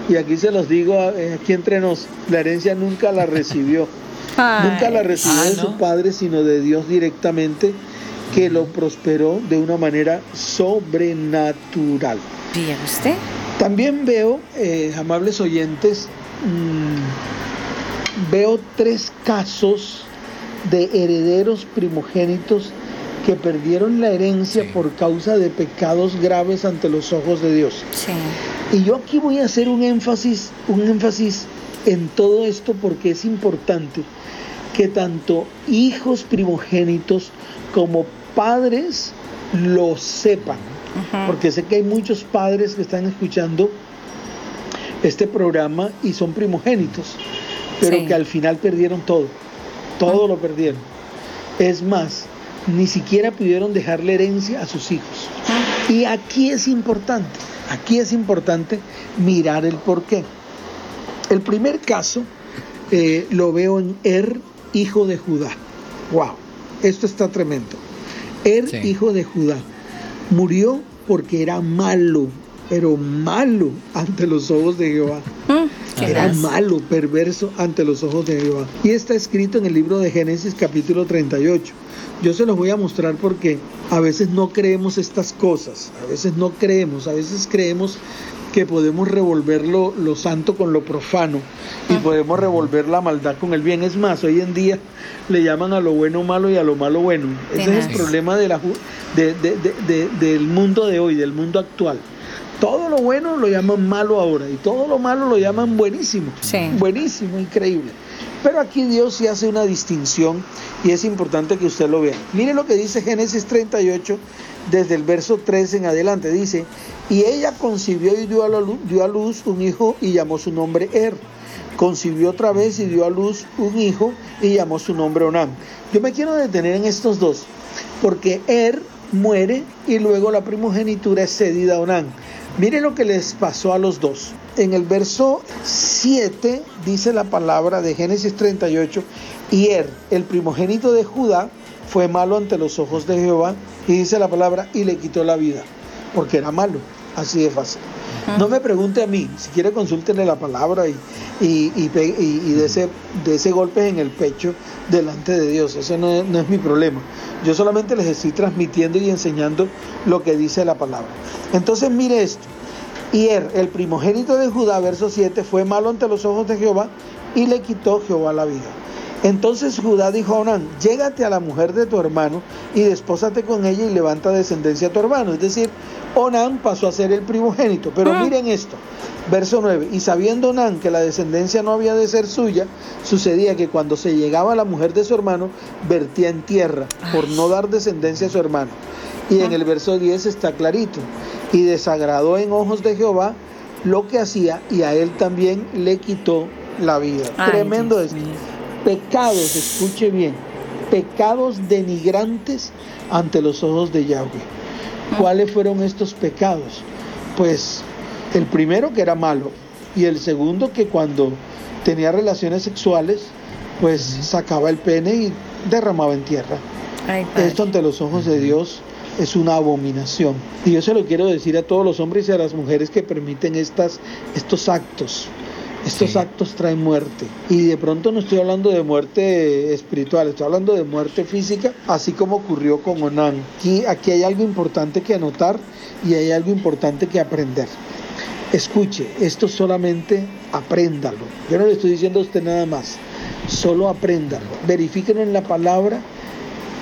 y aquí se los digo eh, aquí entre nos, la herencia nunca la recibió. Nunca la recibió Ah, de ¿no? su padre, sino de Dios directamente, que lo prosperó de una manera sobrenatural. ¿Vio usted? También veo, eh, amables oyentes, mm, veo tres casos de herederos primogénitos que perdieron la herencia Sí. por causa de pecados graves ante los ojos de Dios. Sí. Y yo aquí voy a hacer un énfasis, un énfasis en todo esto porque es importante que tanto hijos primogénitos como padres lo sepan. Porque sé que hay muchos padres que están escuchando este programa y son primogénitos, pero Sí. que al final perdieron todo. Todo lo perdieron. Es más, ni siquiera pudieron dejarle herencia a sus hijos. Y aquí es importante, aquí es importante mirar el porqué. El primer caso eh, lo veo en Er, hijo de Judá. Wow, esto está tremendo. Er, Sí. hijo de Judá, murió porque era malo, pero malo ante los ojos de Jehová. Mm, Era malo, perverso ante los ojos de Jehová. Y está escrito en el libro de Génesis capítulo 38. Yo se los voy a mostrar porque a veces no creemos estas cosas, a veces no creemos, a veces creemos que podemos revolver lo, lo santo con lo profano y podemos revolver la maldad con el bien. Es más, hoy en día le llaman a lo bueno malo y a lo malo bueno. Ese es el problema de la, de- de- del mundo de hoy, del mundo actual. Todo lo bueno lo llaman malo ahora y todo lo malo lo llaman buenísimo. Sí. Buenísimo, increíble. Pero aquí Dios sí hace una distinción y es importante que usted lo vea. Mire lo que dice Génesis 38 desde el verso 13 en adelante. Dice, y ella concibió y dio a, la luz, dio a luz un hijo y llamó su nombre Er. Concibió otra vez y dio a luz un hijo y llamó su nombre Onam. Yo me quiero detener en estos dos, porque Er muere y luego la primogenitura es cedida a Onam. Mire lo que les pasó a los dos. En el verso 7 dice la palabra de Génesis 38, y Er, el primogénito de Judá, fue malo ante los ojos de Jehová, y dice la palabra, y le quitó la vida, porque era malo, así de fácil. No me pregunte a mí, si quiere consúltenle la palabra y, y, y, de, ese, de ese golpe en el pecho delante de Dios, eso no es, no es mi problema. Yo solamente les estoy transmitiendo y enseñando lo que dice la palabra. Entonces mire esto, y Er, el primogénito de Judá, verso 7, fue malo ante los ojos de Jehová y le quitó Jehová la vida. Entonces Judá dijo a Onán, llégate a la mujer de tu hermano y despósate con ella y levanta descendencia a tu hermano. Es decir, Onán pasó a ser el primogénito. Pero miren esto, verso 9, y sabiendo Onán que la descendencia no había de ser suya, sucedía que cuando se llegaba a la mujer de su hermano, vertía en tierra por no dar descendencia a su hermano. Y en el verso 10 está clarito, y desagradó en ojos de Jehová lo que hacía y a él también le quitó la vida. Ay, Tremendo Dios esto. Pecados, escuche bien, pecados denigrantes ante los ojos de Yahweh. ¿Cuáles fueron estos pecados? Pues el primero que era malo y el segundo que cuando tenía relaciones sexuales, pues sacaba el pene y derramaba en tierra. Ay. Esto ante los ojos de Dios es una abominación. Y yo se lo quiero decir a todos los hombres y a las mujeres que permiten estas, estos actos. Estos Sí. actos traen muerte. Y de pronto no estoy hablando de muerte espiritual, estoy hablando de muerte física, así como ocurrió con. Aquí, aquí hay algo importante que anotar y hay algo importante que aprender. Escuche, esto solamente apréndalo. Yo no le estoy diciendo a usted nada más. Solo apréndalo. Verifíquenlo en la palabra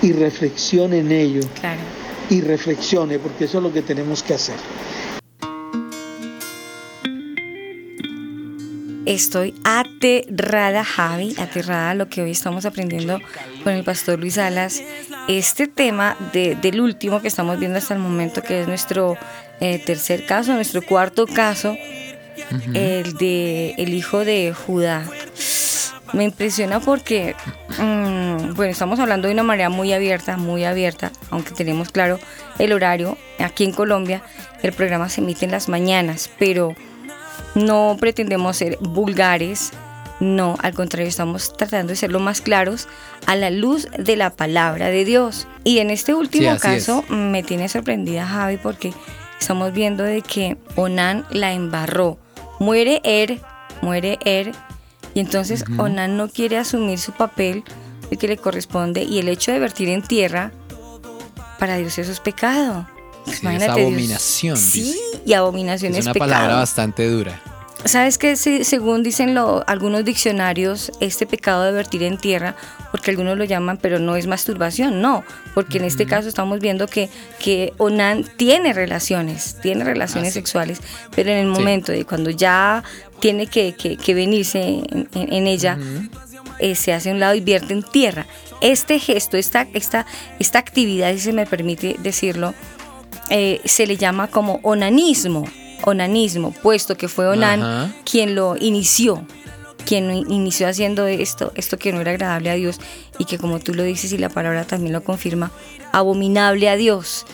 y reflexione en ello. Claro. Y reflexione, porque eso es lo que tenemos que hacer. Estoy aterrada, Javi, aterrada a lo que hoy estamos aprendiendo con el pastor Luis Alas. Este tema de- del último que estamos viendo hasta el momento, que es nuestro eh, tercer caso, nuestro cuarto caso, el de el hijo de Judá. Me impresiona porque, mm, bueno, estamos hablando de una manera muy abierta, muy abierta, aunque tenemos claro el horario. Aquí en Colombia el programa se emite en las mañanas, pero no pretendemos ser vulgares, no, al contrario, estamos tratando de ser lo más claros a la luz de la palabra de Dios. Y en este último caso me tiene sorprendida Javi porque estamos viendo de que Onán la embarró. Muere Er, muere Er, y entonces Onán no quiere asumir su papel, el que le corresponde, y el hecho de vertir en tierra, para Dios eso es pecado. Sí, es Imagínate, Dios- abominación, Sí, y abominación Es es, una pecado. palabra bastante dura. ¿Sabes qué? Se- según dicen lo- algunos diccionarios, este pecado de vertir en tierra, porque algunos lo llaman, pero no es masturbación, no, porque en este caso estamos viendo que, que Onan tiene relaciones, tiene relaciones Ah, sí. sexuales, pero en el Sí. momento de cuando ya tiene que, que- que venirse en, en- en ella, eh, se hace a un lado y vierte en tierra. Este gesto, esta, esta, esta actividad, si se me permite decirlo, eh, se le llama como onanismo, onanismo, puesto que fue Onan Ajá. quien lo inició, quien inició haciendo esto, esto que no era agradable a Dios y que como tú lo dices y la palabra también lo confirma, abominable a Dios.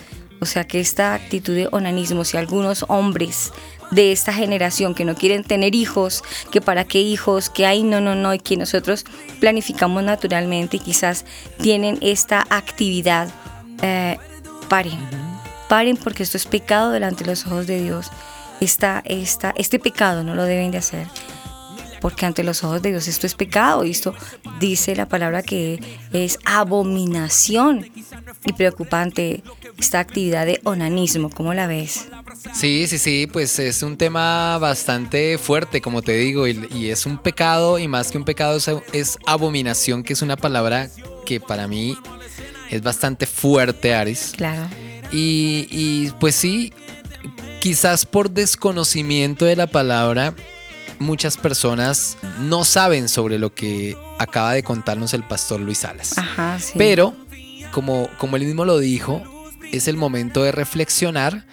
O sea que esta actitud de onanismo, si algunos hombres de esta generación que no quieren tener hijos, que para qué hijos, que hay no, no, no, y que nosotros planificamos naturalmente y quizás tienen esta actividad, eh, paren, paren porque esto es pecado delante de los ojos de Dios. Esta, esta, este pecado no lo deben de hacer porque ante los ojos de Dios esto es pecado y esto dice la palabra que es abominación y preocupante esta actividad de onanismo, ¿cómo la ves? Sí, sí, sí, pues es un tema bastante fuerte, como te digo, y, y es un pecado, y más que un pecado es, es abominación, que es una palabra que para mí es bastante fuerte, Aris. Claro. Y, y, pues sí, quizás por desconocimiento de la palabra, muchas personas no saben sobre lo que acaba de contarnos el pastor Luis Salas. Ajá, sí. Pero, como, como él mismo lo dijo, es el momento de reflexionar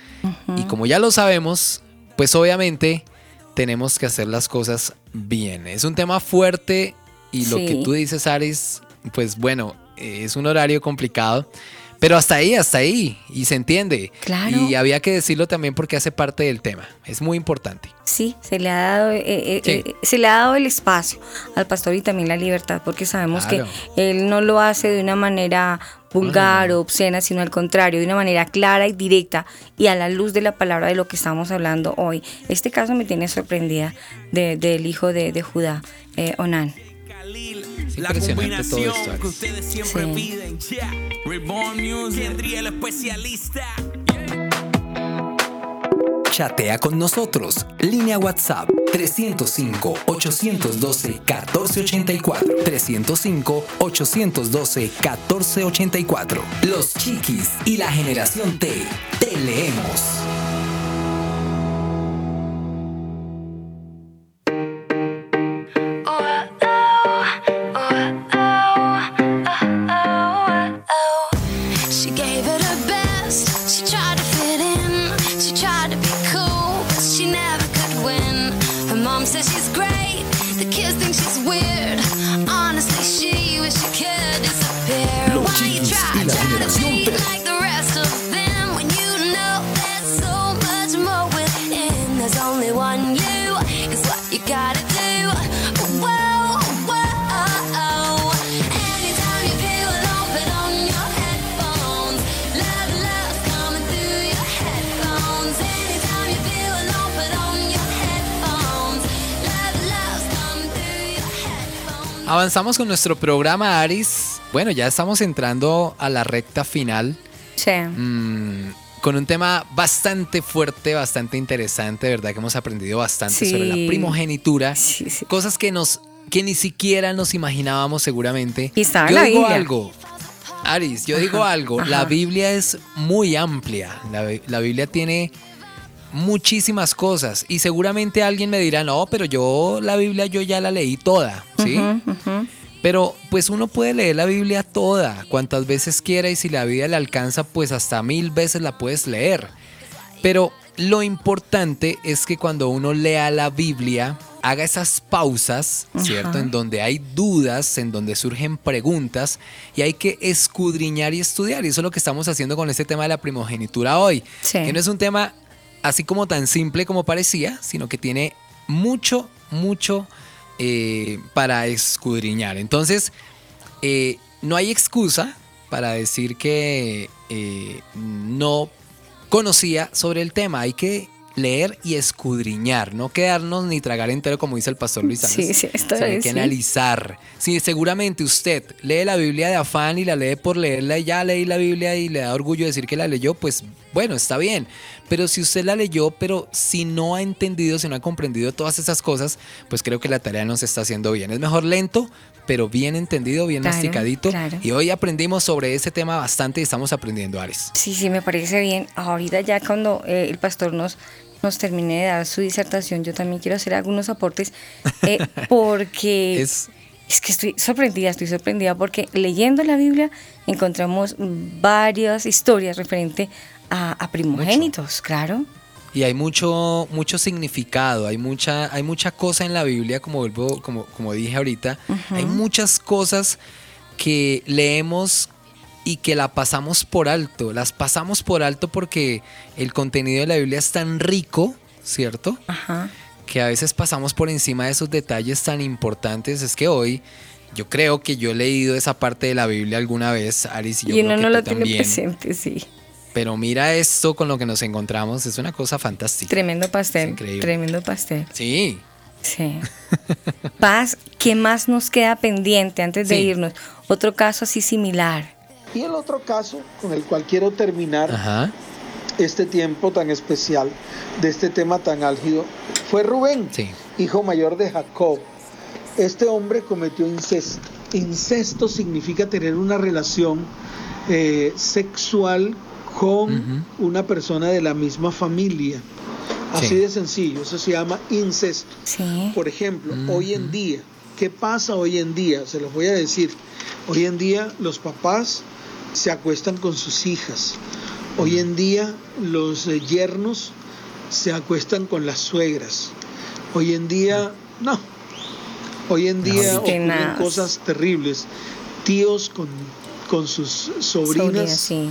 y como ya lo sabemos, pues obviamente tenemos que hacer las cosas bien. Es un tema fuerte y lo Sí. que tú dices, Aris, pues bueno, es un horario complicado, Pero hasta ahí, hasta ahí, y se entiende. Claro. Y había que decirlo también porque hace parte del tema. Es muy importante. Sí, se le ha dado, eh, eh, Sí. eh, se le ha dado el espacio al pastor y también la libertad, porque sabemos Claro. que él no lo hace de una manera vulgar o obscena, sino al contrario, de una manera clara y directa y a la luz de la palabra de lo que estamos hablando hoy. Este caso me tiene sorprendida de- del hijo de, de Judá, eh, Onán. Es La combinación esto. que ustedes siempre Sí. piden. Yeah. Reborn Music. Kendry, el especialista. Chatea con nosotros. Línea WhatsApp 305-812-1484. 305-812-1484. Los Chiquis y la generación T. Te leemos. Avanzamos con nuestro programa, Aris. Bueno, ya estamos entrando a la recta final. Sí. Mm, con un tema bastante fuerte, bastante interesante, ¿verdad? Que hemos aprendido bastante Sí. sobre la primogenitura. Sí, sí. Cosas que nos que ni siquiera nos imaginábamos seguramente. Y estaba yo la digo Biblia. algo. Aris, yo digo algo. La. Biblia es muy amplia. La Biblia tiene muchísimas cosas. Y seguramente alguien me dirá, no, pero yo la Biblia yo ya la leí toda. ¿Sí? Pero pues uno puede leer la Biblia toda, cuantas veces quiera y si la vida le alcanza, pues hasta mil veces la puedes leer. Pero lo importante es que cuando uno lea la Biblia, haga esas pausas, ¿cierto? En donde hay dudas, en donde surgen preguntas y hay que escudriñar y estudiar. Y eso es lo que estamos haciendo con este tema de la primogenitura hoy. Sí. Que no es un tema así como tan simple como parecía, sino que tiene mucho, mucho eh, para escudriñar. Entonces, eh, no hay excusa para decir que eh, no conocía sobre el tema. Hay que leer y escudriñar, no quedarnos ni tragar entero como dice el pastor Luis Sí, Sánchez. sí, esto O sea, hay que sí. analizar. Sí, seguramente usted lee la Biblia de afán y la lee por leerla y ya leí la Biblia y le da orgullo decir que la leyó, pues bueno, está bien. Pero si usted la leyó, pero si no ha entendido, si no ha comprendido todas esas cosas, pues creo que la tarea no se está haciendo bien. Es mejor lento, pero bien entendido, bien Claro, masticadito. claro. Y hoy aprendimos sobre ese tema bastante y estamos aprendiendo, Ares. Sí, sí, me parece bien. Ahorita ya cuando eh, el pastor nos, nos termine de dar su disertación, yo también quiero hacer algunos aportes eh, porque Es es que estoy sorprendida, estoy sorprendida porque leyendo la Biblia encontramos varias historias referente a, a primogénitos, claro. Y hay mucho, mucho significado, hay mucha, hay mucha cosa en la Biblia, como vuelvo, como, como dije ahorita, hay muchas cosas que leemos y que la pasamos por alto. Las pasamos por alto porque el contenido de la Biblia es tan rico, ¿cierto? Ajá. Que a veces pasamos por encima de esos detalles tan importantes. Es que hoy yo creo que yo he leído esa parte de la Biblia alguna vez, Aris, y yo y creo uno que no tú lo tiene también. presente, sí. Pero mira esto con lo que nos encontramos, es una cosa fantástica. Tremendo pastel, increíble. tremendo pastel. Sí, Sí. Paz, ¿qué más nos queda pendiente antes de Sí. irnos? Otro caso así similar. Y el otro caso con el cual quiero terminar ajá. este tiempo tan especial de este tema tan álgido fue Rubén, Sí. hijo mayor de Jacob. Este hombre cometió incesto. Incesto significa tener una relación eh, sexual con una persona de la misma familia. Así Sí. de sencillo, eso se llama incesto. Sí. Por ejemplo, hoy en día, ¿qué pasa hoy en día? Se los voy a decir. Hoy en día los papás se acuestan con sus hijas. Hoy en día los eh, yernos se acuestan con las suegras. Hoy en día, no. Hoy en día ocurren cosas terribles. Tíos con, con sus sobrinas, Sobrinas, sí.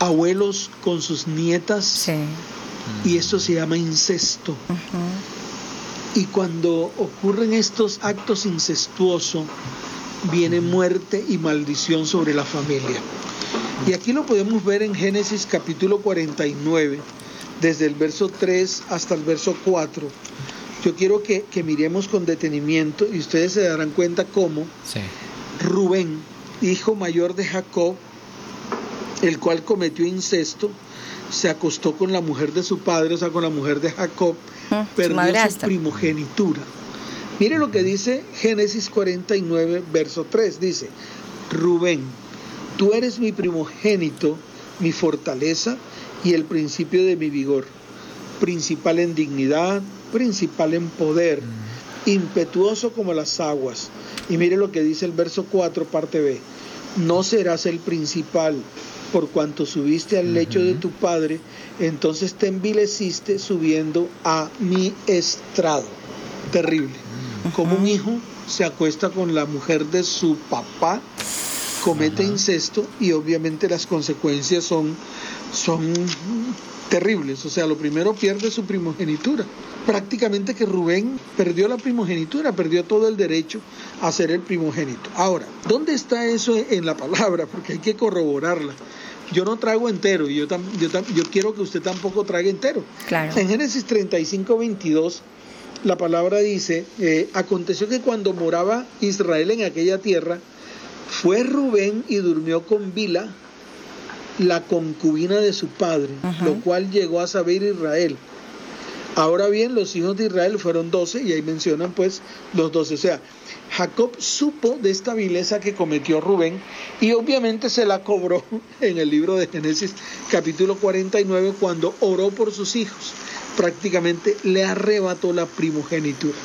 Abuelos con sus nietas, Sí. y esto se llama incesto. Y cuando ocurren estos actos incestuosos, viene muerte y maldición sobre la familia. Y aquí lo podemos ver en Génesis capítulo 49, desde el verso 3 hasta el verso 4. Yo quiero que, que miremos con detenimiento y ustedes se darán cuenta cómo Sí. Rubén, hijo mayor de Jacob, el cual cometió incesto, se acostó con la mujer de su padre, o sea, con la mujer de Jacob, Mm, su perdió su madrastra. primogenitura. Mire lo que dice Génesis 49, verso 3. Dice, Rubén, tú eres mi primogénito, mi fortaleza y el principio de mi vigor, principal en dignidad, principal en poder, impetuoso como las aguas. Y mire lo que dice el verso 4, parte B. No serás el principal, por cuanto subiste al lecho de tu padre, entonces te envileciste subiendo a mi estrado. Terrible. Como un hijo se acuesta con la mujer de su papá, comete incesto y obviamente las consecuencias son, son terribles. O sea, lo primero pierde su primogenitura. Prácticamente que Rubén perdió la primogenitura, perdió todo el derecho a ser el primogénito. Ahora, ¿dónde está eso en la palabra? Porque hay que corroborarla. Yo no trago entero y yo, tam- yo, tam- yo quiero que usted tampoco trague entero. Claro. En Génesis 35, 22, la palabra dice, eh, aconteció que cuando moraba Israel en aquella tierra, fue Rubén y durmió con Bila, la concubina de su padre, lo cual llegó a saber Israel. Ahora bien, los hijos de Israel fueron doce y ahí mencionan pues los doce. O sea, Jacob supo de esta vileza que cometió Rubén y obviamente se la cobró en el libro de Génesis capítulo 49 cuando oró por sus hijos. Prácticamente le arrebató la primogenitura.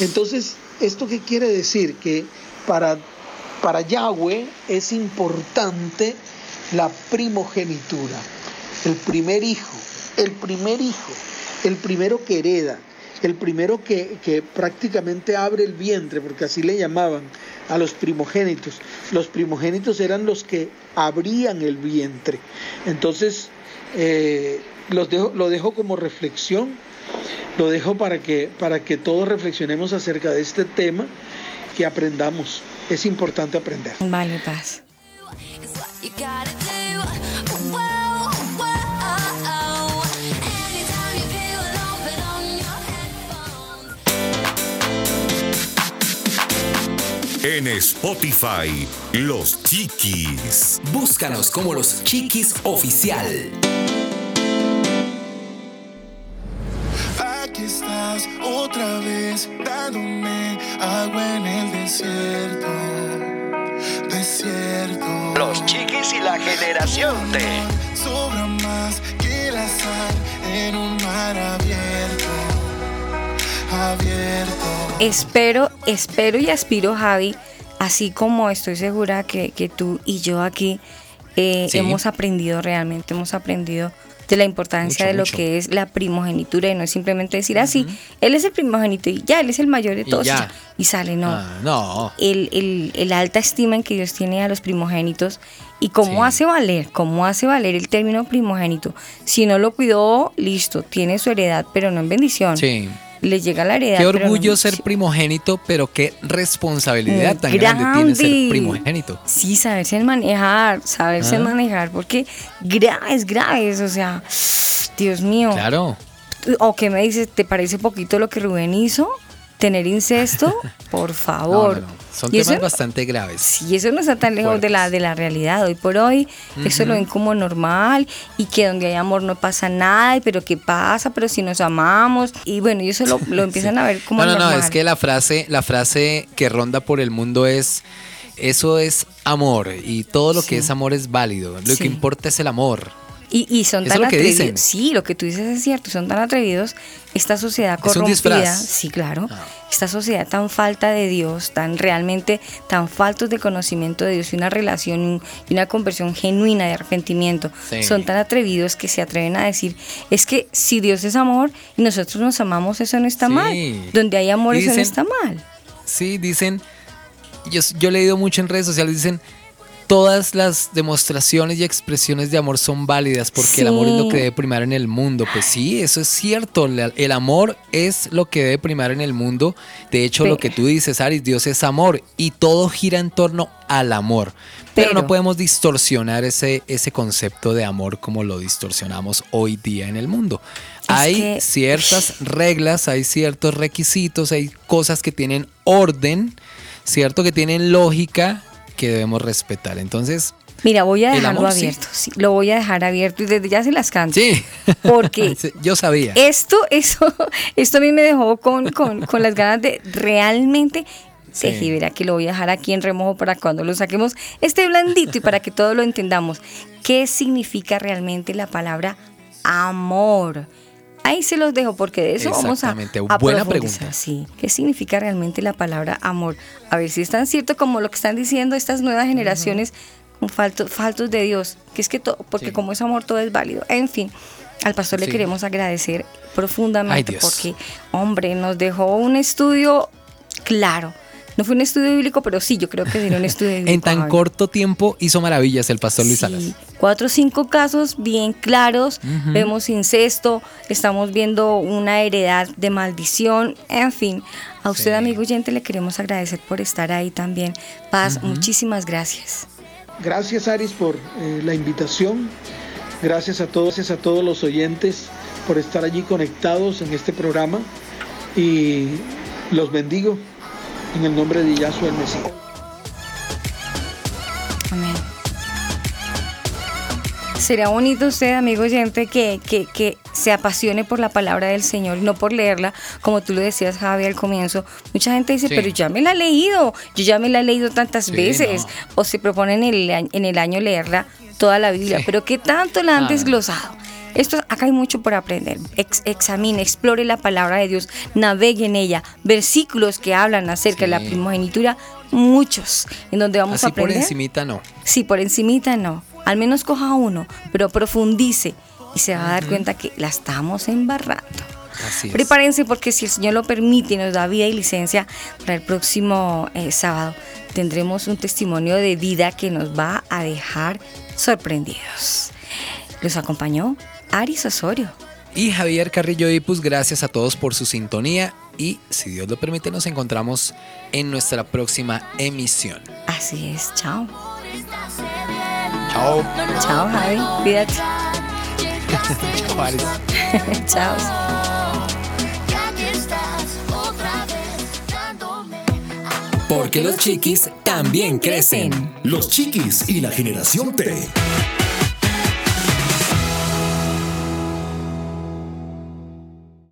Entonces, ¿esto qué quiere decir? Que para, para Yahweh es importante la primogenitura, el primer hijo, el primer hijo, el primero que hereda, el primero que, que prácticamente abre el vientre, porque así le llamaban a los primogénitos. Los primogénitos eran los que abrían el vientre. Entonces, eh, los dejo, lo dejo como reflexión, lo dejo para que, para que todos reflexionemos acerca de este tema, que aprendamos. Es importante aprender. Vale, paz. En Spotify, Los Chiquis. Búscanos como los Chiquis Oficial. Aquí estás otra vez dándome agua en el desierto, desierto. Los Chiquis y la generación T. Sobra más que la sal en un mar Espero, espero y aspiro, Javi, así como estoy segura que, que tú y yo aquí eh, Sí. hemos aprendido realmente, hemos aprendido de la importancia Mucho, de lo mucho. que es la primogenitura y no es simplemente decir así, él es el primogénito y ya, él es el mayor de todos y, ya. ya, y sale, no. Ah, no. El, el- el alta estima en que Dios tiene a los primogénitos y cómo Sí. hace valer, cómo hace valer el término primogénito. Si no lo cuidó, listo, tiene su heredad, pero no en bendición. Sí. Le llega la heredad. Qué orgullo ser primogénito, pero qué responsabilidad Muy tan grande tiene ser primogénito. Sí, saberse manejar, saberse Ah. manejar, porque graves, graves, o sea, Dios mío. Claro. O que me dices, ¿te parece poquito lo que Rubén hizo? Tener incesto, por favor. no, no. Son Y temas eso- bastante graves. Sí, eso no está tan lejos de la, de la realidad. Hoy por hoy, eso lo ven como normal y que donde hay amor no pasa nada, pero ¿qué pasa? Pero si nos amamos. Y bueno, y eso lo, lo empiezan a ver como no, no, normal. no, es que la frase, la frase que ronda por el mundo es eso es amor y todo lo Sí. que es amor es válido. Lo Sí. que importa es el amor. Y, y son tan atrevidos. Sí, lo que tú dices es cierto, son tan atrevidos. Esta sociedad corrompida. Ah. sí, claro. Esta sociedad tan falta de Dios, tan realmente tan faltos de conocimiento de Dios y una relación y una conversión genuina de arrepentimiento. Sí. Son tan atrevidos que se atreven a decir, es que si Dios es amor y nosotros nos amamos, eso no está Sí. mal. Donde hay amor, eso no está mal. Sí, dicen, yo, yo he leído mucho en redes sociales, dicen, todas las demostraciones y expresiones de amor son válidas porque el amor es lo que debe primar en el mundo. Pues sí, eso es cierto. El amor es lo que debe primar en el mundo. De hecho, lo que tú dices, Aris, Dios es amor y todo gira en torno al amor. Pero, Pero- no podemos distorsionar ese, ese concepto de amor como lo distorsionamos hoy día en el mundo. hay que- ciertas reglas, hay ciertos requisitos, hay cosas que tienen orden, cierto, que tienen lógica que debemos respetar. Entonces, Mira, voy a dejarlo amor, abierto. sí, lo voy a dejar abierto y desde ya se las canto. sí. Porque yo sabía. esto, eso, esto a mí me dejó con, con, con las ganas de realmente Sí. Verá que lo voy a dejar aquí en remojo para cuando lo saquemos esté blandito y para que todos lo entendamos. ¿Qué significa realmente la palabra amor? Ahí se los dejo porque de eso vamos a, a buena pregunta. Sí. ¿Qué significa realmente la palabra amor? A ver si es tan cierto como lo que están diciendo estas nuevas generaciones con faltos, faltos de Dios. Que es que todo, porque Sí. como es amor todo es válido. En fin, al pastor le Sí. queremos agradecer profundamente Ay, porque, hombre, nos dejó un estudio claro. No fue un estudio bíblico, pero sí, yo creo que sería un estudio bíblico. En tan corto tiempo hizo maravillas el pastor Luis Sí, Salas. Cuatro o cinco casos bien claros. Vemos incesto, estamos viendo una heredad de maldición, en fin. A usted, Sí. amigo oyente, le queremos agradecer por estar ahí también. Paz, muchísimas gracias. Gracias Aris por eh, la invitación. Gracias a todos, gracias a todos los oyentes por estar allí conectados en este programa y los bendigo en el nombre de Yahshua el Mesías. Amén. Será bonito usted, amigo oyente, que, que, que se apasione por la palabra del Señor y no por leerla, como tú lo decías, Javi, al comienzo. Mucha gente dice, Sí. pero ya me la he leído, yo ya me la he leído tantas Sí, veces. no. O se proponen en el, año- en el año leerla toda la Biblia, Sí. pero ¿qué tanto la han Ah. desglosado? Esto, acá hay mucho por aprender. Ex- examine, explore la palabra de Dios, navegue en ella. Versículos que hablan acerca de la primogenitura, muchos, en donde vamos a Así por aprender. encimita no. Sí, por encimita no. Al menos coja uno, pero profundice y se va a dar cuenta que la estamos embarrando. Así es. Prepárense porque si el Señor lo permite y nos da vida y licencia para el próximo eh, sábado, tendremos un testimonio de vida que nos va a dejar sorprendidos. Los acompañó Aris Osorio. Y Javier Carrillo Ipus, gracias a todos por su sintonía y si Dios lo permite nos encontramos en nuestra próxima emisión. Así es, chao. Chao. Chao, Javi. Cuídate. Chao, Aris. chao. Y aquí estás otra vez dándome Porque los chiquis también crecen. Los chiquis y la generación T.